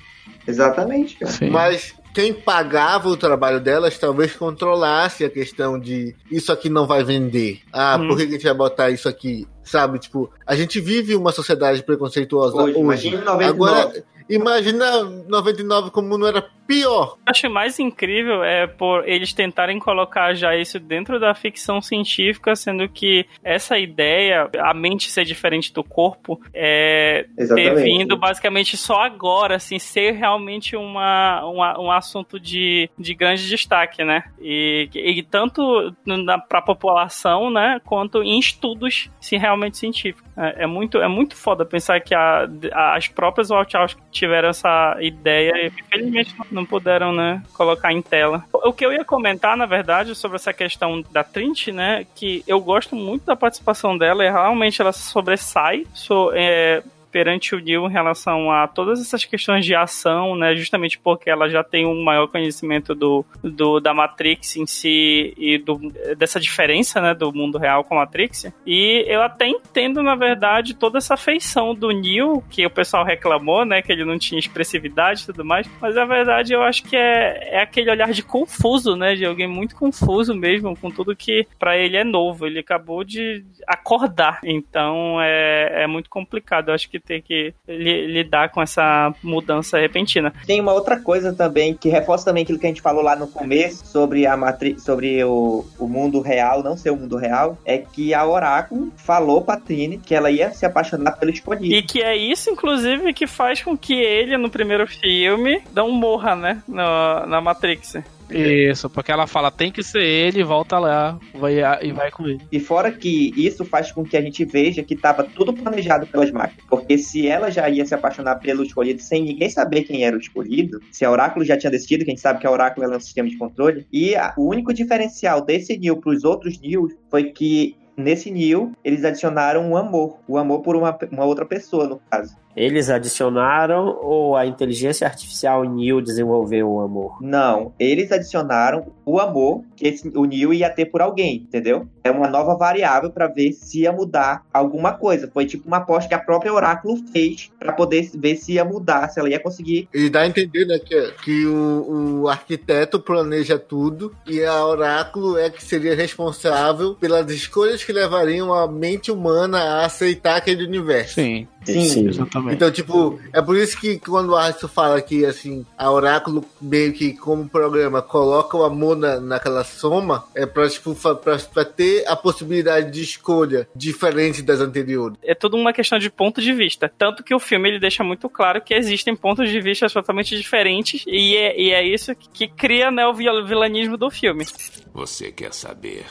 Exatamente, cara. Sim. Mas quem pagava o trabalho delas talvez controlasse a questão de isso aqui não vai vender. Ah, Hum. por que que a gente vai botar isso aqui? Sabe, tipo, a gente vive uma sociedade preconceituosa Hoje, hoje. imagina em 99. Agora, Imagina 99 como não era pior. acho mais incrível é por eles tentarem colocar já isso dentro da ficção científica, sendo que essa ideia, a mente ser diferente do corpo, é ter vindo basicamente só agora, assim, ser realmente uma, uma- um assunto de, de grande destaque, né? E, e tanto na, pra população, né, quanto em estudos se realmente científicos. É, é muito, é muito foda pensar que a- a- as próprias Wachowski tiveram essa ideia e infelizmente não- puderam, né, colocar em tela. O que eu ia comentar, na verdade, sobre essa questão da Trinity, né, que eu gosto muito da participação dela e realmente ela sobressai so, é, perante o Neil em relação a todas essas questões de ação, né? Justamente porque ela já tem um maior conhecimento do, do da Matrix em si e do, dessa diferença, né, do mundo real com a Matrix. E eu até entendo, na verdade, toda essa feição do Neil, que o pessoal reclamou, né, que ele não tinha expressividade e tudo mais, mas na verdade eu acho que é, é aquele olhar de confuso, né, de alguém muito confuso mesmo com tudo que pra ele é novo. Ele acabou de acordar, então é, é muito complicado. Eu acho que ter que li- lidar com essa mudança repentina. Tem uma outra coisa também que reforça também aquilo que a gente falou lá no começo sobre a matriz, sobre o, o mundo real, não ser o mundo real, é que a Oráculo falou pra Trini que ela ia se apaixonar pelo escolhido. E que é isso, inclusive, que faz com que ele, no primeiro filme, não morra, né? No- na Matrix. Isso, porque ela fala, tem que ser ele, volta lá vai, e vai com ele. E fora que isso faz com que a gente veja que estava tudo planejado pelas máquinas. Porque se ela já ia se apaixonar pelo escolhido sem ninguém saber quem era o escolhido, se a Oráculo já tinha decidido, que a gente sabe que a Oráculo é um sistema de controle, e a- o único diferencial desse Neo para os outros Neos foi que nesse Neo eles adicionaram um amor. O amor por uma, uma outra pessoa, no caso. Eles adicionaram ou a inteligência artificial Neo desenvolveu o amor? Não, eles adicionaram o amor que esse, o Neo ia ter por alguém, entendeu? É uma nova variável para ver se ia mudar alguma coisa. Foi tipo uma aposta que a própria Oráculo fez para poder ver se ia mudar, se ela ia conseguir. E dá a entender, né, que, que o, o arquiteto planeja tudo e a Oráculo é que seria responsável pelas escolhas que levariam a mente humana a aceitar aquele universo. Sim, Sim, exatamente. Então, tipo, é por isso que quando o Arthur fala que, assim, a Oráculo meio que como programa coloca o amor na, naquela soma, é pra, tipo, pra, pra ter a possibilidade de escolha diferente das anteriores. É tudo uma questão de ponto de vista. Tanto que o filme ele deixa muito claro que existem pontos de vista totalmente diferentes e é, e é isso que, que cria né, o vil- vilanismo do filme. Você quer saber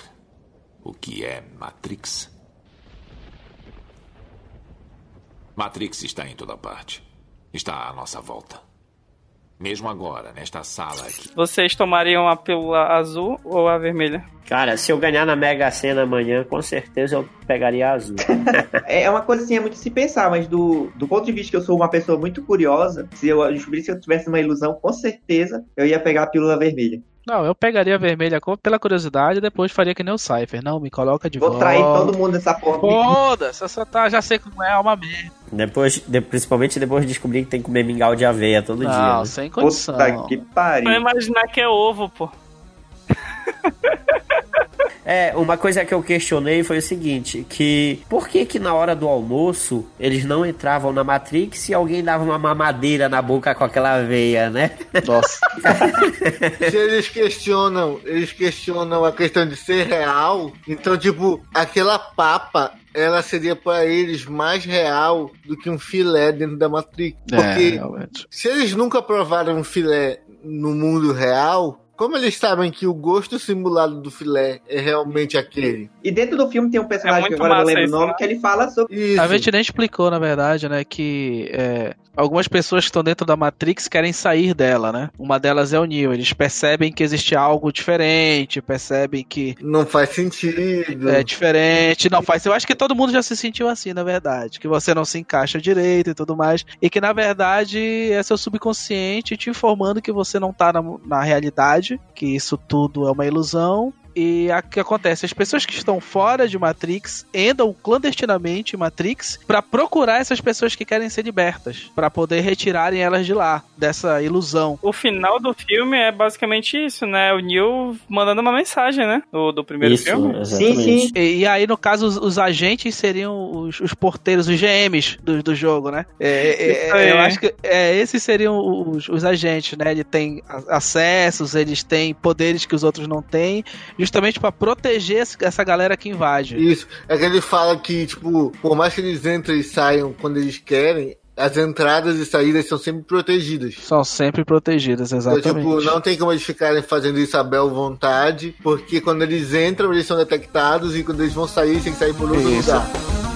o que é Matrix? Matrix está em toda parte. Está à nossa volta. Mesmo agora, nesta sala aqui. Vocês tomariam a pílula azul ou a vermelha? Cara, se eu ganhar na Mega Sena amanhã, com certeza eu pegaria a azul. É é uma coisa assim, é muito se pensar, mas do, do ponto de vista que eu sou uma pessoa muito curiosa, se eu descobrisse que eu tivesse uma ilusão, com certeza eu ia pegar a pílula vermelha. Não, eu pegaria a vermelha pela curiosidade e depois faria que nem o Cypher. Não, me coloca de Vou volta. trair todo mundo nessa porra. Foda-se, essa tá, já sei como é, é uma merda. Depois, de- principalmente depois de descobrir que tem que comer mingau de aveia todo dia. Não, né? sem condição. Puta que pariu. Vai imaginar que é ovo, pô. É, uma coisa que eu questionei foi o seguinte, que por que que na hora do almoço eles não entravam na Matrix e alguém dava uma mamadeira na boca com aquela aveia, né? Nossa. Se eles questionam, eles questionam a questão de ser real, então, tipo, aquela papa, ela seria para eles mais real do que um filé dentro da Matrix. É, Porque realmente. se eles nunca provaram um filé no mundo real, como eles sabem que o gosto simulado do filé é realmente aquele? E dentro do filme tem um personagem É que agora eu não lembro o nome, né? que ele fala sobre. Isso. A gente nem explicou, na verdade, né, que é, algumas pessoas que estão dentro da Matrix querem sair dela, né? Uma delas é o Neo. Eles percebem que existe algo diferente, percebem que Não faz sentido. é diferente. Não faz. Eu acho que todo mundo já se sentiu assim, na verdade. Que você não se encaixa direito e tudo mais. E que, na verdade, é seu subconsciente te informando que você não tá na, na realidade, que isso tudo é uma ilusão. E o que acontece? As pessoas que estão fora de Matrix andam clandestinamente em Matrix para procurar essas pessoas que querem ser libertas, para poder retirarem elas de lá, dessa ilusão. O final do filme é basicamente isso, né? O Neo mandando uma mensagem, né? Do, do primeiro Isso, filme. exatamente. Sim, sim. E, e aí, no caso, os, os agentes seriam os, os porteiros, os GMs do, do jogo, né? É, é, é, eu acho que é, esses seriam os, os agentes, né? Eles têm a- acessos, eles têm poderes que os outros não têm, justamente para proteger essa galera que invade. Isso. É que ele fala que, tipo, por mais que eles entrem e saiam quando eles querem, as entradas e saídas são sempre protegidas. São sempre protegidas, Então, exatamente. tipo, não tem como eles ficarem fazendo isso à bel vontade, porque quando eles entram, eles são detectados e quando eles vão sair, eles têm que sair por outro Isso. lugar.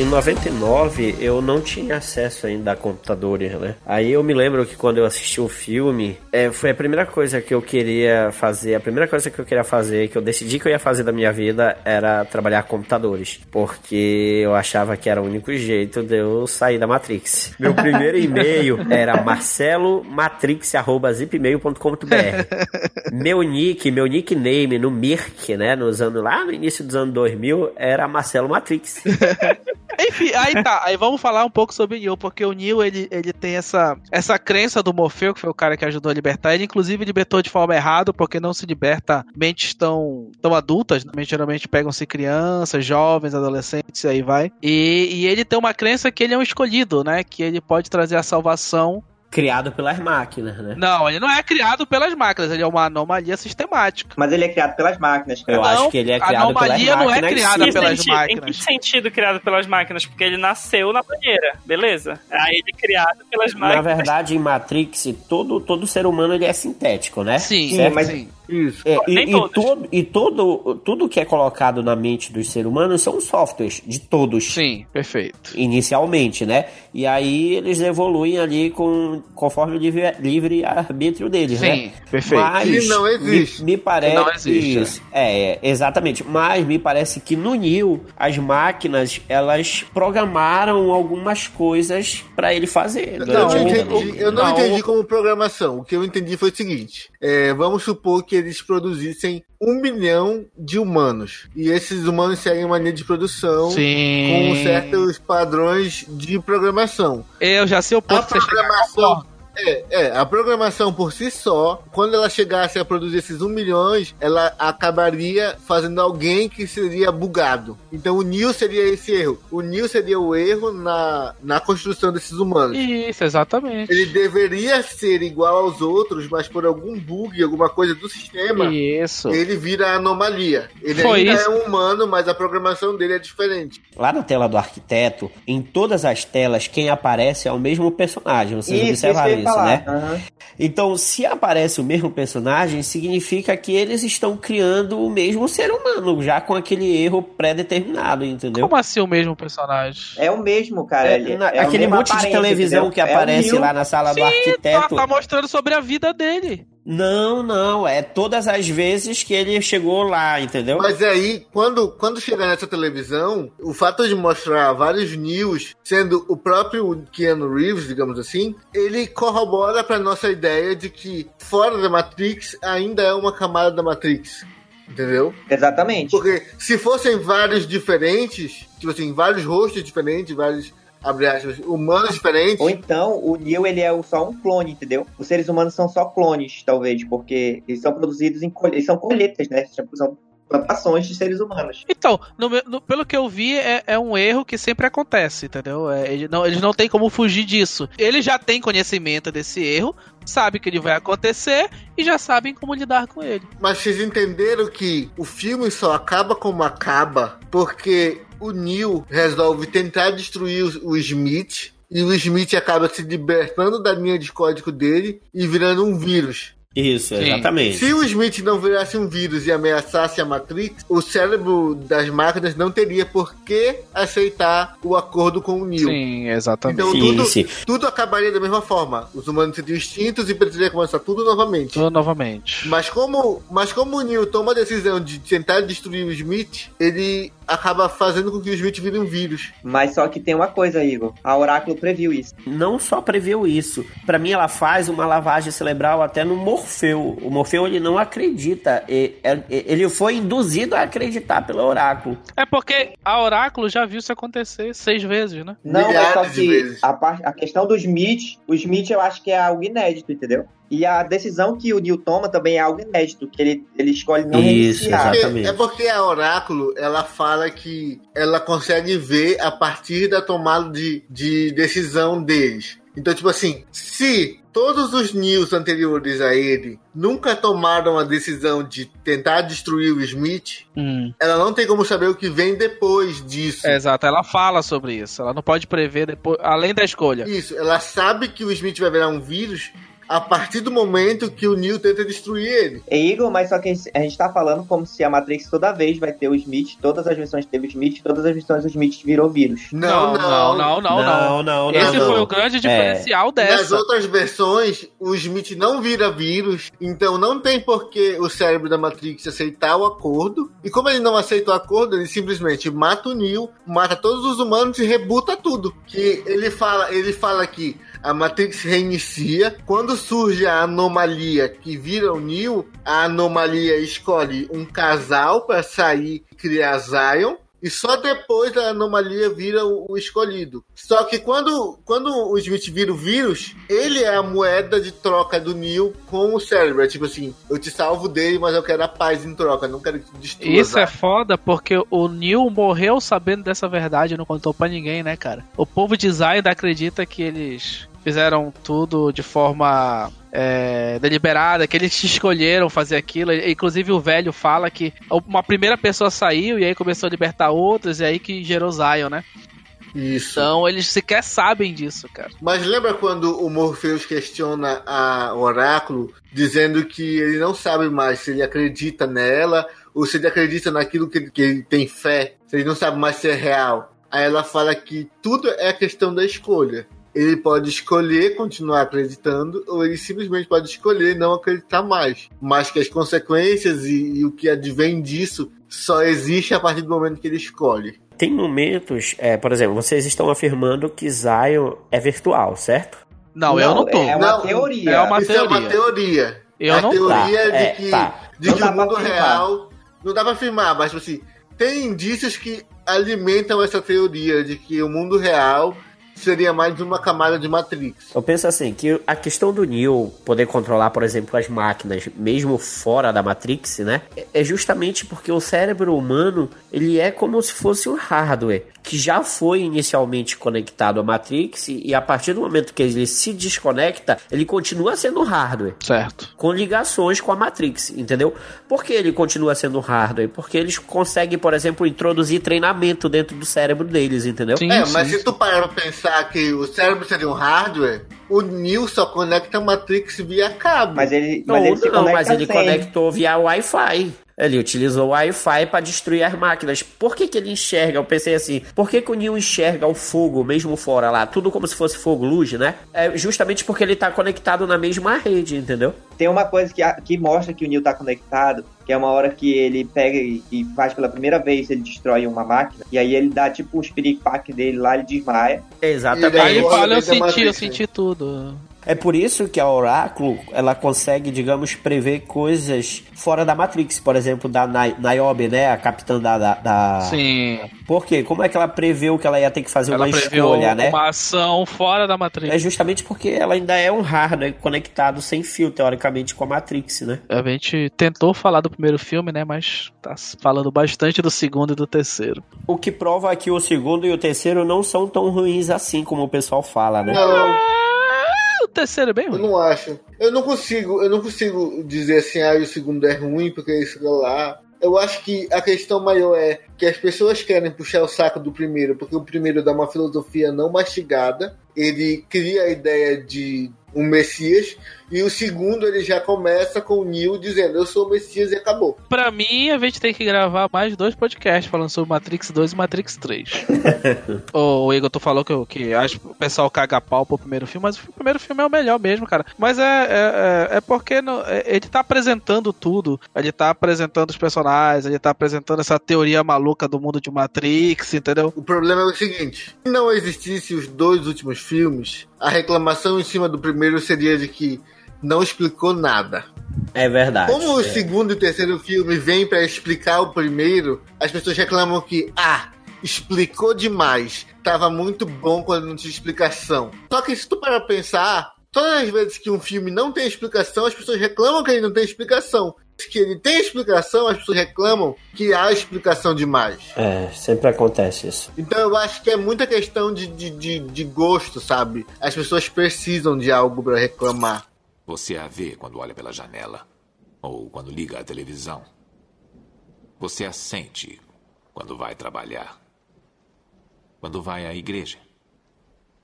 Em 99 eu não tinha acesso ainda a computadores, né? Aí eu me lembro que quando eu assisti o filme, é, foi a primeira coisa que eu queria fazer, a primeira coisa que eu queria fazer, que eu decidi que eu ia fazer da minha vida, era trabalhar com computadores. Porque eu achava que era o único jeito de eu sair da Matrix. Meu primeiro e-mail era marcelomatrix.zipmail.com.br Meu nick, meu nickname no Mirk, né, nos anos, lá no início dos anos 2000, era Marcelo Matrix. Enfim, aí tá. Aí vamos falar um pouco sobre o Neo, porque o Neo ele, ele tem essa, essa crença do Morfeu, que foi o cara que ajudou a libertar. Ele, inclusive, libertou de forma errada, porque não se liberta mentes tão, tão adultas. Né? Geralmente pegam-se crianças, jovens, adolescentes, e aí vai. E, e ele tem uma crença que ele é um escolhido, né? Que ele pode trazer a salvação. Criado pelas máquinas, né? Não, ele não é criado pelas máquinas, ele é uma anomalia sistemática. Mas ele é criado pelas máquinas, cara. Eu Não, acho que ele é criado pelas anomalia não é máquinas. criada que pelas sentido- Em máquinas. que sentido criado pelas máquinas? Porque ele nasceu na banheira, beleza? Aí ele é criado pelas Na máquinas. verdade, em Matrix, todo, todo ser humano ele é sintético, né? Sim, Certo? mas- sim. Isso. É, e, e todo, e todo, tudo que é colocado na mente dos seres humanos são softwares, de todos. Sim, perfeito. Inicialmente, né? E aí eles evoluem ali com, conforme o livre, livre arbítrio deles, né? Sim, perfeito. Mas Que não existe. Me, me parece. Que não existe, isso. É, é, exatamente. Mas me parece que no Neo, as máquinas, elas programaram algumas coisas pra ele fazer. Não, eu, entendi, eu não, Não, entendi como programação. O que eu entendi foi o seguinte: é, vamos supor que eles produzissem um milhão de humanos. E esses humanos seguem uma linha de produção Sim. com certos padrões de programação. Eu já sei o A ponto que você chegar. programação. É, é, a programação por si só, quando ela chegasse a produzir esses um milhões, ela acabaria fazendo alguém que seria bugado. Então o Neo seria esse erro. O Neo seria o erro na, na construção desses humanos. Isso, exatamente. Ele deveria ser igual aos outros, mas por algum bug, alguma coisa do sistema, Isso. ele vira anomalia. Ele Foi ainda isso. é um humano, mas a programação dele é diferente. Lá na tela do arquiteto, em todas as telas, quem aparece é o mesmo personagem. Vocês Isso, observaram isso, falar. né? Aham. Então, se aparece o mesmo personagem, significa que eles estão criando o mesmo ser humano, já com aquele erro pré-determinado, entendeu? Como assim o mesmo personagem? É o mesmo, cara. É, ele- na- é aquele monte de televisão entendeu? que É aparece Neo. lá na sala do Sim, tá, arquiteto. tá mostrando sobre a vida dele. Não, não, é todas as vezes que ele chegou lá, entendeu? Mas aí, quando, quando chegar nessa televisão, o fato de mostrar vários news, sendo o próprio Keanu Reeves, digamos assim, ele corrobora para nossa ideia de que fora da Matrix ainda é uma camada da Matrix. Entendeu? Exatamente. Porque se fossem vários diferentes, tipo assim, vários rostos diferentes, vários, abre aspas, humanos diferentes, Ou então, o Neo, ele é só um clone, entendeu? Os seres humanos são só clones, talvez, porque eles são produzidos em... Eles são colheitas, né? São plantações de seres humanos. Então, no no- pelo que eu vi, é, é um erro que sempre acontece, entendeu? É, ele não, eles não têm como fugir disso. Eles já têm conhecimento desse erro, sabe que ele vai acontecer e já sabem como lidar com ele. Mas vocês entenderam que o filme só acaba como acaba porque o Neil resolve tentar destruir o, Smith e o Smith acaba se libertando da linha de código dele e virando um vírus. Isso, Sim. exatamente. Se o Smith não virasse um vírus e ameaçasse a Matrix, o cérebro das máquinas não teria por que aceitar o acordo com o Neo. Sim, exatamente. Então Sim, tudo, sim. tudo acabaria da mesma forma. Os humanos seriam extintos e precisaria começar tudo novamente. Tudo novamente. Mas como, mas como o Neo toma a decisão de tentar destruir o Smith, ele acaba fazendo com que o Smith vire um vírus. Mas só que tem uma coisa, Igor. A Oráculo previu isso. Não só previu isso. Pra mim, ela faz uma lavagem cerebral até no Morfeu. O Morfeu, ele não acredita. E- e- Ele foi induzido a acreditar pelo oráculo. É porque a Oráculo já viu isso acontecer seis vezes, né? Não, mas só que a, par- a questão do Smith, o Smith eu acho que é algo inédito, entendeu? E a decisão que o Neil toma também é algo inédito, que ele, ele escolhe não Isso. Porque- Exatamente. é porque a Oráculo, ela fala que ela consegue ver a partir da tomada de, de decisão deles. Então, tipo assim, se todos os News anteriores a ele nunca tomaram a decisão de tentar destruir o Smith, Hum. ela não tem como saber o que vem depois disso. Exato, ela fala sobre isso. Ela não pode prever depois, além da escolha. Isso, ela sabe que o Smith vai virar um vírus a partir do momento que o Neo tenta destruir ele. É Igor, mas só que a gente tá falando como se a Matrix toda vez vai ter o Smith, todas as versões teve o Smith, todas as versões o Smith virou vírus. Não, não. não, não, não. não, não. Esse não. foi o grande diferencial Nas dessa. outras versões, o Smith não vira vírus, então não tem por que o cérebro da Matrix aceitar o acordo. E como ele não aceita o acordo, ele simplesmente mata o Neo, mata todos os humanos e rebuta tudo. Que ele fala, ele fala que a Matrix reinicia. Quando surge a anomalia que vira o Neo, a anomalia escolhe um casal para sair e criar Zion. E só depois da anomalia vira o, escolhido. Só que quando, quando o Smith vira o vírus, ele é a moeda de troca do Neo com o cérebro. É tipo assim, eu te salvo dele, mas eu quero a paz em troca, não quero que tu destrua. Isso é foda porque o Neil morreu sabendo dessa verdade e não contou pra ninguém, né, cara? O povo de Zion acredita que eles fizeram tudo de forma é, deliberada, que eles escolheram fazer aquilo. Inclusive o velho fala que uma primeira pessoa saiu e aí começou a libertar outras e aí que gerou Zion, né? Isso. Então eles sequer sabem disso, cara. Mas lembra quando o Morpheus questiona a o Oráculo, dizendo que ele não sabe mais se ele acredita nela ou se ele acredita naquilo que ele, que ele tem fé, se ele não sabe mais se é real. Aí ela fala que tudo é questão da escolha. Ele pode escolher continuar acreditando ou ele simplesmente pode escolher não acreditar mais. Mas que as consequências e, e o que advém disso só existe a partir do momento que ele escolhe. Tem momentos, é, por exemplo, vocês estão afirmando que Zion é virtual, certo? Não, eu não tô. É uma Não, teoria. é uma Isso é uma teoria. teoria. Eu a não- teoria Tá, de é, que, tá. de Não que o mundo real não dá pra afirmar, mas tipo assim, tem indícios que alimentam essa teoria de que o mundo real seria mais uma camada de Matrix. Eu penso assim, que a questão do Neo poder controlar, por exemplo, as máquinas, mesmo fora da Matrix, né? É justamente porque o cérebro humano, ele é como se fosse um hardware, que já foi inicialmente conectado à Matrix, e a partir do momento que ele se desconecta, ele continua sendo hardware. Certo. com ligações com a Matrix, entendeu? Por que ele continua sendo hardware? Porque eles conseguem, por exemplo, introduzir treinamento dentro do cérebro deles, entendeu? Sim, é, sim, mas se tu parar pra pensar que o cérebro seria um hardware, o Neo só conecta a Matrix via cabo. Mas ele, Não, mas ele se não, conecta mas ele sem. conectou via Wi-Fi. Ele utilizou o Wi-Fi para destruir as máquinas. Por que, que ele enxerga? Eu pensei assim, por que, que o Neo enxerga o fogo mesmo fora lá? Tudo como se fosse fogo luz, né? É justamente porque ele tá conectado na mesma rede, entendeu? Tem uma coisa que, que mostra que o Neo tá conectado, que é uma hora que ele pega e, e faz pela primeira vez, ele destrói uma máquina, e aí ele dá tipo um espiripaque dele lá, ele desmaia. Exatamente. E Aí ele fala, eu senti, eu senti tudo. É por isso que a Oráculo ela consegue, digamos, prever coisas fora da Matrix, por exemplo, da Ni- Niobe, né? A capitã da, da, da- Sim. Por quê? Como é que ela preveu que ela ia ter que fazer Ela uma escolha, né? uma ação fora da Matrix. É justamente porque ela ainda é um hardware conectado sem fio, teoricamente, com a Matrix, né? A gente tentou falar do primeiro filme, né? Mas tá falando bastante do segundo e do terceiro. O que prova que o segundo e o terceiro não são tão ruins assim como o pessoal fala, né? Não, terceiro é bem eu ruim. não acho. Eu não consigo, eu não consigo dizer assim, ah, o segundo é ruim porque isso lá. Eu acho que a questão maior é que as pessoas querem puxar o saco do primeiro, porque o primeiro dá uma filosofia não mastigada. Ele cria a ideia de um Messias. E o segundo ele já começa com o Neo dizendo eu sou o Messias e acabou. Pra mim, a gente tem que gravar mais dois podcasts falando sobre Matrix 2 e Matrix 3. o Igor, tu falou que, que acho que o pessoal caga pau pro primeiro filme, mas o primeiro filme é o melhor mesmo, cara. Mas é, é, é- é porque no- é- ele tá apresentando tudo. Ele tá apresentando os personagens, ele tá apresentando essa teoria maluca do mundo de Matrix, entendeu? O problema é o seguinte: se não existisse os dois últimos filmes, a reclamação em cima do primeiro seria de que não explicou nada. É verdade. Como o é. segundo e terceiro filme vêm pra explicar o primeiro, as pessoas reclamam que, ah, explicou demais. Tava muito bom quando não tinha explicação. Só que se tu parar pra pensar, todas as vezes que um filme não tem explicação, as pessoas reclamam que ele não tem explicação. Se que ele tem explicação, as pessoas reclamam que há explicação demais. É, sempre acontece isso. Então eu acho que é muita questão de, de, de, de gosto, sabe? As pessoas precisam de algo pra reclamar. Você a vê quando olha pela janela ou quando liga a televisão. Você a sente quando vai trabalhar, quando vai à igreja,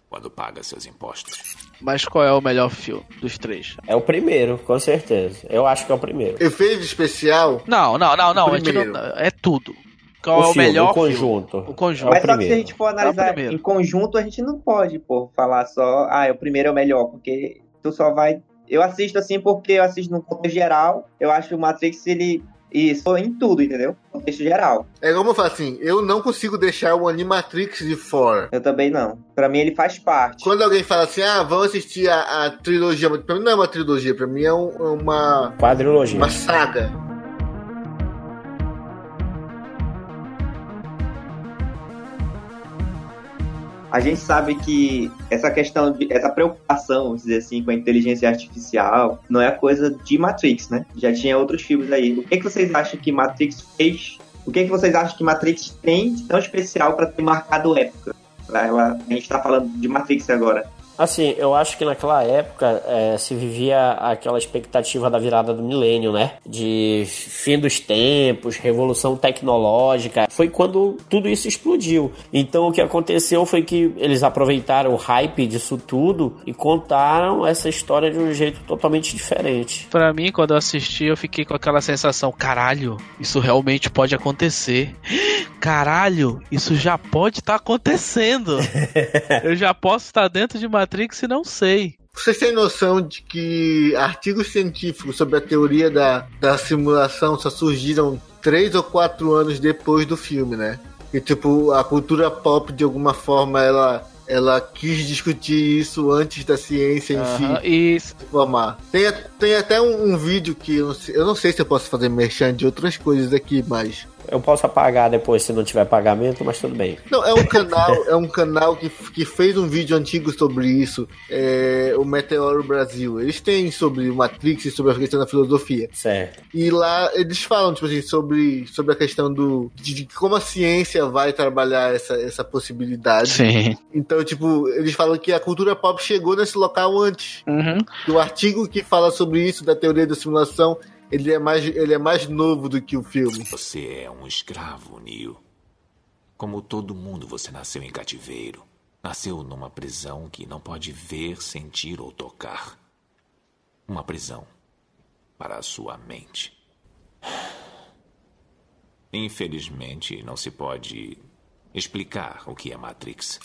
quando paga seus impostos. Mas qual é o melhor filme dos três? É o primeiro, com certeza. Eu acho que é o primeiro. Efeito especial, Não, não, não, não. O a gente não- é tudo. Qual é o filme, melhor o conjunto. filme? O conjunto. Mas só que se a gente for É o analisar primeiro. em conjunto, a gente não pode, pô, falar só, ah, o primeiro é o melhor, porque tu só vai. Eu assisto assim porque eu assisto no contexto geral. Eu acho que o Matrix, ele. Isso em tudo, entendeu? Contexto geral. é como eu falo assim, eu não consigo deixar o Animatrix de fora. Eu também não. Pra mim, ele faz parte. Quando alguém fala assim, ah, vamos assistir a, a trilogia, pra mim não é uma trilogia, pra mim é um- é uma, Quadrilogia. uma saga. A gente sabe que essa questão, de, essa preocupação, vamos dizer assim, com a inteligência artificial, não é coisa de Matrix, né? Já tinha outros filmes aí. O que, que vocês acham que Matrix fez? O que, que vocês acham que Matrix tem de tão especial para ter marcado época? Pra ela- a gente tá falando de Matrix agora. Assim, eu acho que naquela época é, se vivia aquela expectativa da virada do milênio, né? De fim dos tempos, revolução tecnológica. Foi quando tudo isso explodiu. Então o que aconteceu foi que eles aproveitaram o hype disso tudo e contaram essa história de um jeito totalmente diferente. Pra mim, quando eu assisti, eu fiquei com aquela sensação: caralho, isso realmente pode acontecer. Caralho, isso já pode estar acontecendo. eu já posso estar dentro de Matrix e não sei. Vocês têm noção de que artigos científicos sobre a teoria da, da simulação só surgiram três ou quatro anos depois do filme, né? E tipo, a cultura pop, de alguma forma, ela, ela quis discutir isso antes da ciência em si E se formar. Tem, tem até um, um vídeo que eu não, sei, eu não sei se eu posso fazer merchan de outras coisas aqui, mas Eu posso apagar depois se não tiver pagamento, mas tudo bem. Não, é um canal, é um canal que, que fez um vídeo antigo sobre isso, é, o Meteoro Brasil. Eles têm sobre o Matrix e sobre a questão da filosofia. Certo. E lá eles falam, tipo assim, sobre, sobre a questão do. De, de como a ciência vai trabalhar essa, essa possibilidade. Sim. Então, tipo, eles falam que a cultura pop chegou nesse local antes. Uhum. O artigo que fala sobre isso, da teoria da simulação, ele é mais, ele é mais novo do que o filme. Você é um escravo, Neo. Como todo mundo, você nasceu em cativeiro. Nasceu numa prisão que não pode ver, sentir ou tocar. Uma prisão para a sua mente. Infelizmente, não se pode explicar o que é Matrix.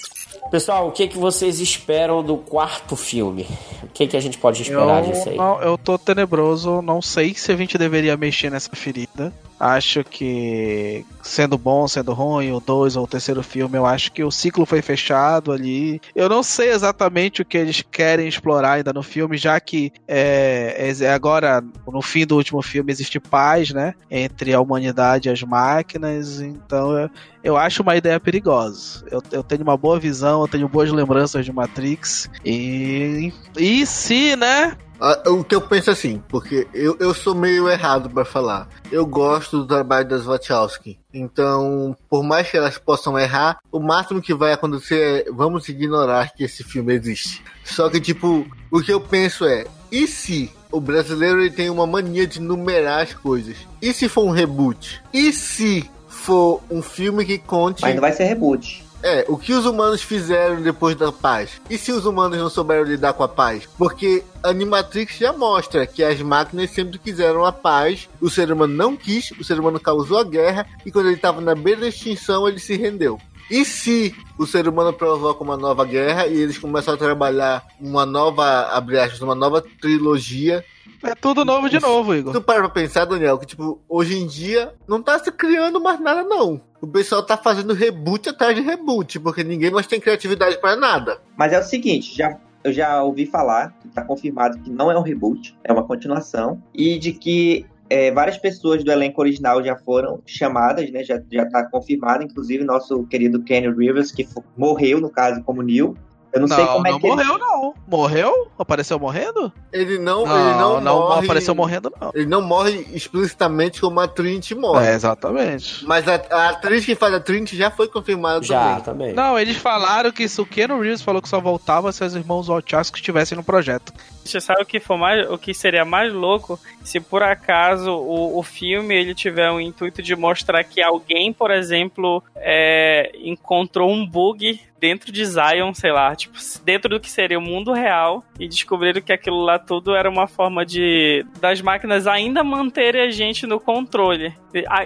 Pessoal, o que, que vocês esperam do quarto filme? O que, que a gente pode esperar disso Eu, aí? não, eu tô tenebroso, não sei se a gente deveria mexer nessa ferida. Acho que, sendo bom, sendo ruim, o dois ou o terceiro filme, eu acho que o ciclo foi fechado ali. Eu não sei exatamente o que eles querem explorar ainda no filme, já que é, é agora, no fim do último filme, existe paz, né? Entre a humanidade e as máquinas. Então, eu, eu acho uma ideia perigosa. Eu, eu tenho uma boa visão, eu tenho boas lembranças de Matrix. E. E se, né? Ah, O que eu penso assim, porque eu, eu sou meio errado pra falar. Eu gosto do trabalho das Wachowski. Então, por mais que elas possam errar, o máximo que vai acontecer é vamos ignorar que esse filme existe. Só que, tipo, o que eu penso é, e se o brasileiro tem uma mania de numerar as coisas? E se for um reboot? E se for um filme que conte. Mas não vai ser reboot. É o que os humanos fizeram depois da paz. E se os humanos não souberam lidar com a paz? Porque Animatrix já mostra que as máquinas sempre quiseram a paz, o ser humano não quis, o ser humano causou a guerra e quando ele estava na beira da extinção ele se rendeu. E se o ser humano provoca uma nova guerra e eles começam a trabalhar uma nova, abre aspas, uma nova trilogia É tudo novo de novo, Igor. Tu para pra pensar, Daniel, que tipo, hoje em dia não tá se criando mais nada, não. O pessoal tá fazendo reboot atrás de reboot, porque ninguém mais tem criatividade pra nada. Mas é o seguinte, já, eu já ouvi falar, está confirmado que não é um reboot, é uma continuação, e de que é, várias pessoas do elenco original já foram chamadas, né? Já, já tá confirmado, inclusive nosso querido Kenny Rivers, que morreu, no caso, como Neil. Eu não, sei como é não que ele- morreu, não. Morreu? Apareceu morrendo? Ele não, Não, ele não, não morre. apareceu morrendo, não. Ele não morre explicitamente como a Trinity morre. É, exatamente. Mas a, a atriz que faz a Trinity já foi confirmada Já, também. também. Não, eles falaram que se o Keanu Reeves falou que só voltava se os irmãos Wachowski estivessem no projeto. Você sabe o que for mais, o que seria mais louco se por acaso o, o filme ele tiver o intuito de mostrar que alguém, por exemplo, é, encontrou um bug dentro de Zion, sei lá, tipo dentro do que seria o mundo real e descobriram que aquilo lá tudo era uma forma de das máquinas ainda manterem a gente no controle,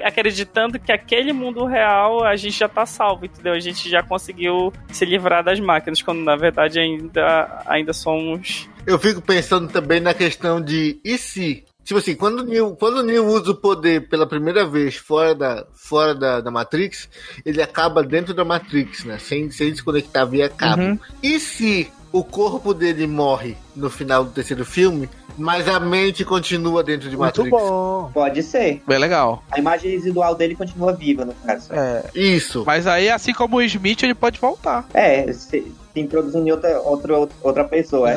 acreditando que aquele mundo real a gente já tá salvo, entendeu? A gente já conseguiu se livrar das máquinas, quando na verdade ainda ainda somos Eu fico pensando também na questão de e se? Tipo assim, quando o Neo, quando o Neo usa o poder pela primeira vez fora da, fora da, da Matrix, ele acaba dentro da Matrix, né? Sem, sem desconectar via cabo. Uhum. E se o corpo dele morre no final do terceiro filme, mas a mente continua dentro de Muito Matrix? bom. Pode ser. Bem legal. A imagem residual dele continua viva, no caso. É. Isso. Mas aí, assim como o Smith, ele pode voltar. É, se, se introduzindo em outra, outra, outra pessoa. é.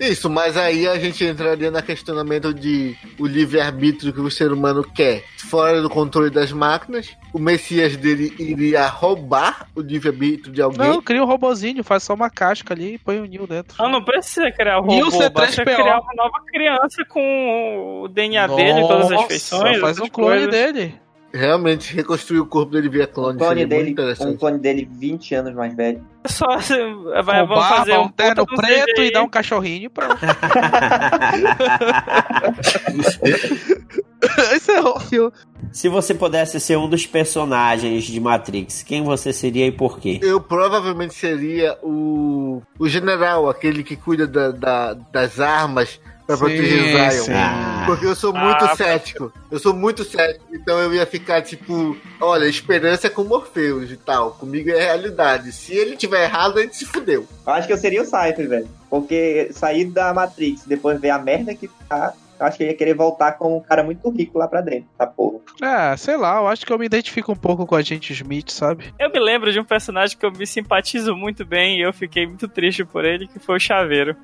Isso, mas aí a gente entraria no questionamento de o livre-arbítrio que o ser humano quer, fora do controle das máquinas. O Messias dele iria roubar o livre-arbítrio de alguém. Não, cria um robozinho, faz só uma casca ali e põe o Neo dentro. Ah, não precisa criar o o robô, C3PO? basta criar uma nova criança com o DNA dele, todas as Nossa, feições. Faz um clone coisas. dele. Realmente, reconstruir o corpo dele via Um clone clone seria muito dele, um clone dele 20 anos mais velho. Só vai, vamos barba, fazer um terno puta do preto CGI. e dá um cachorrinho e pronto. Esse é o filme. Se você pudesse ser um dos personagens de Matrix, quem você seria e por quê? Eu provavelmente seria o, o general, aquele que cuida da- da- das armas pra Sim, proteger Zion. sim. Porque eu sou muito Ah, cético. Eu sou muito cético. Então eu ia ficar tipo: olha, esperança é com Morpheus e tal. Comigo é realidade. Se ele tiver errado, a gente se fudeu. Eu acho que eu seria o Cypher, velho. Porque sair da Matrix e depois ver a merda que tá, eu acho que eu ia querer voltar com um cara muito rico lá pra dentro, tá porra. É, sei lá, eu acho que eu me identifico um pouco com a gente Smith, sabe? Eu me lembro de um personagem que eu me simpatizo muito bem e eu fiquei muito triste por ele, que foi o Chaveiro.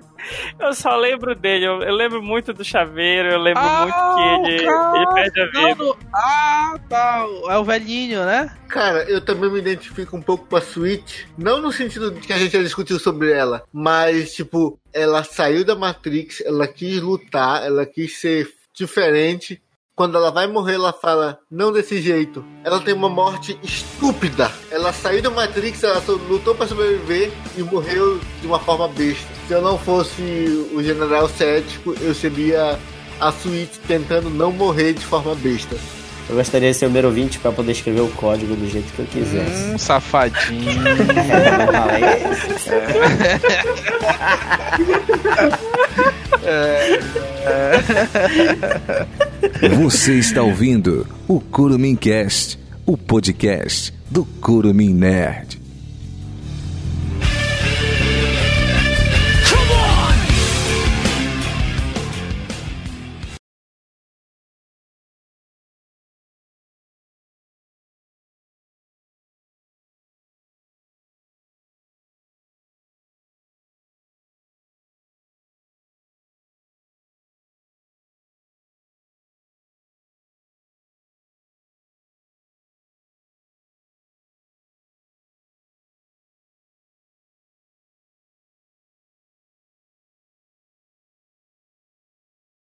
Eu só lembro dele, eu, eu lembro muito do Chaveiro, eu lembro muito que ele, ele perde a Não, vida. no- Ah, tá. É o velhinho, né? Cara, eu também me identifico um pouco com a Switch. Não no sentido de que a gente já discutiu sobre ela, mas, tipo, ela saiu da Matrix, ela quis lutar, ela quis ser diferente. Quando ela vai morrer, ela fala, não desse jeito. Ela tem uma morte estúpida. Ela saiu da Matrix, ela lutou pra sobreviver e morreu de uma forma besta. Se eu não fosse o general cético, eu seria a Switch tentando não morrer de forma besta. Eu gostaria de ser o número 20 pra poder escrever o código do jeito que eu quisesse. Hum, safadinho. É. Você está ouvindo o Curumim Cast, o podcast do Curumim Nerd.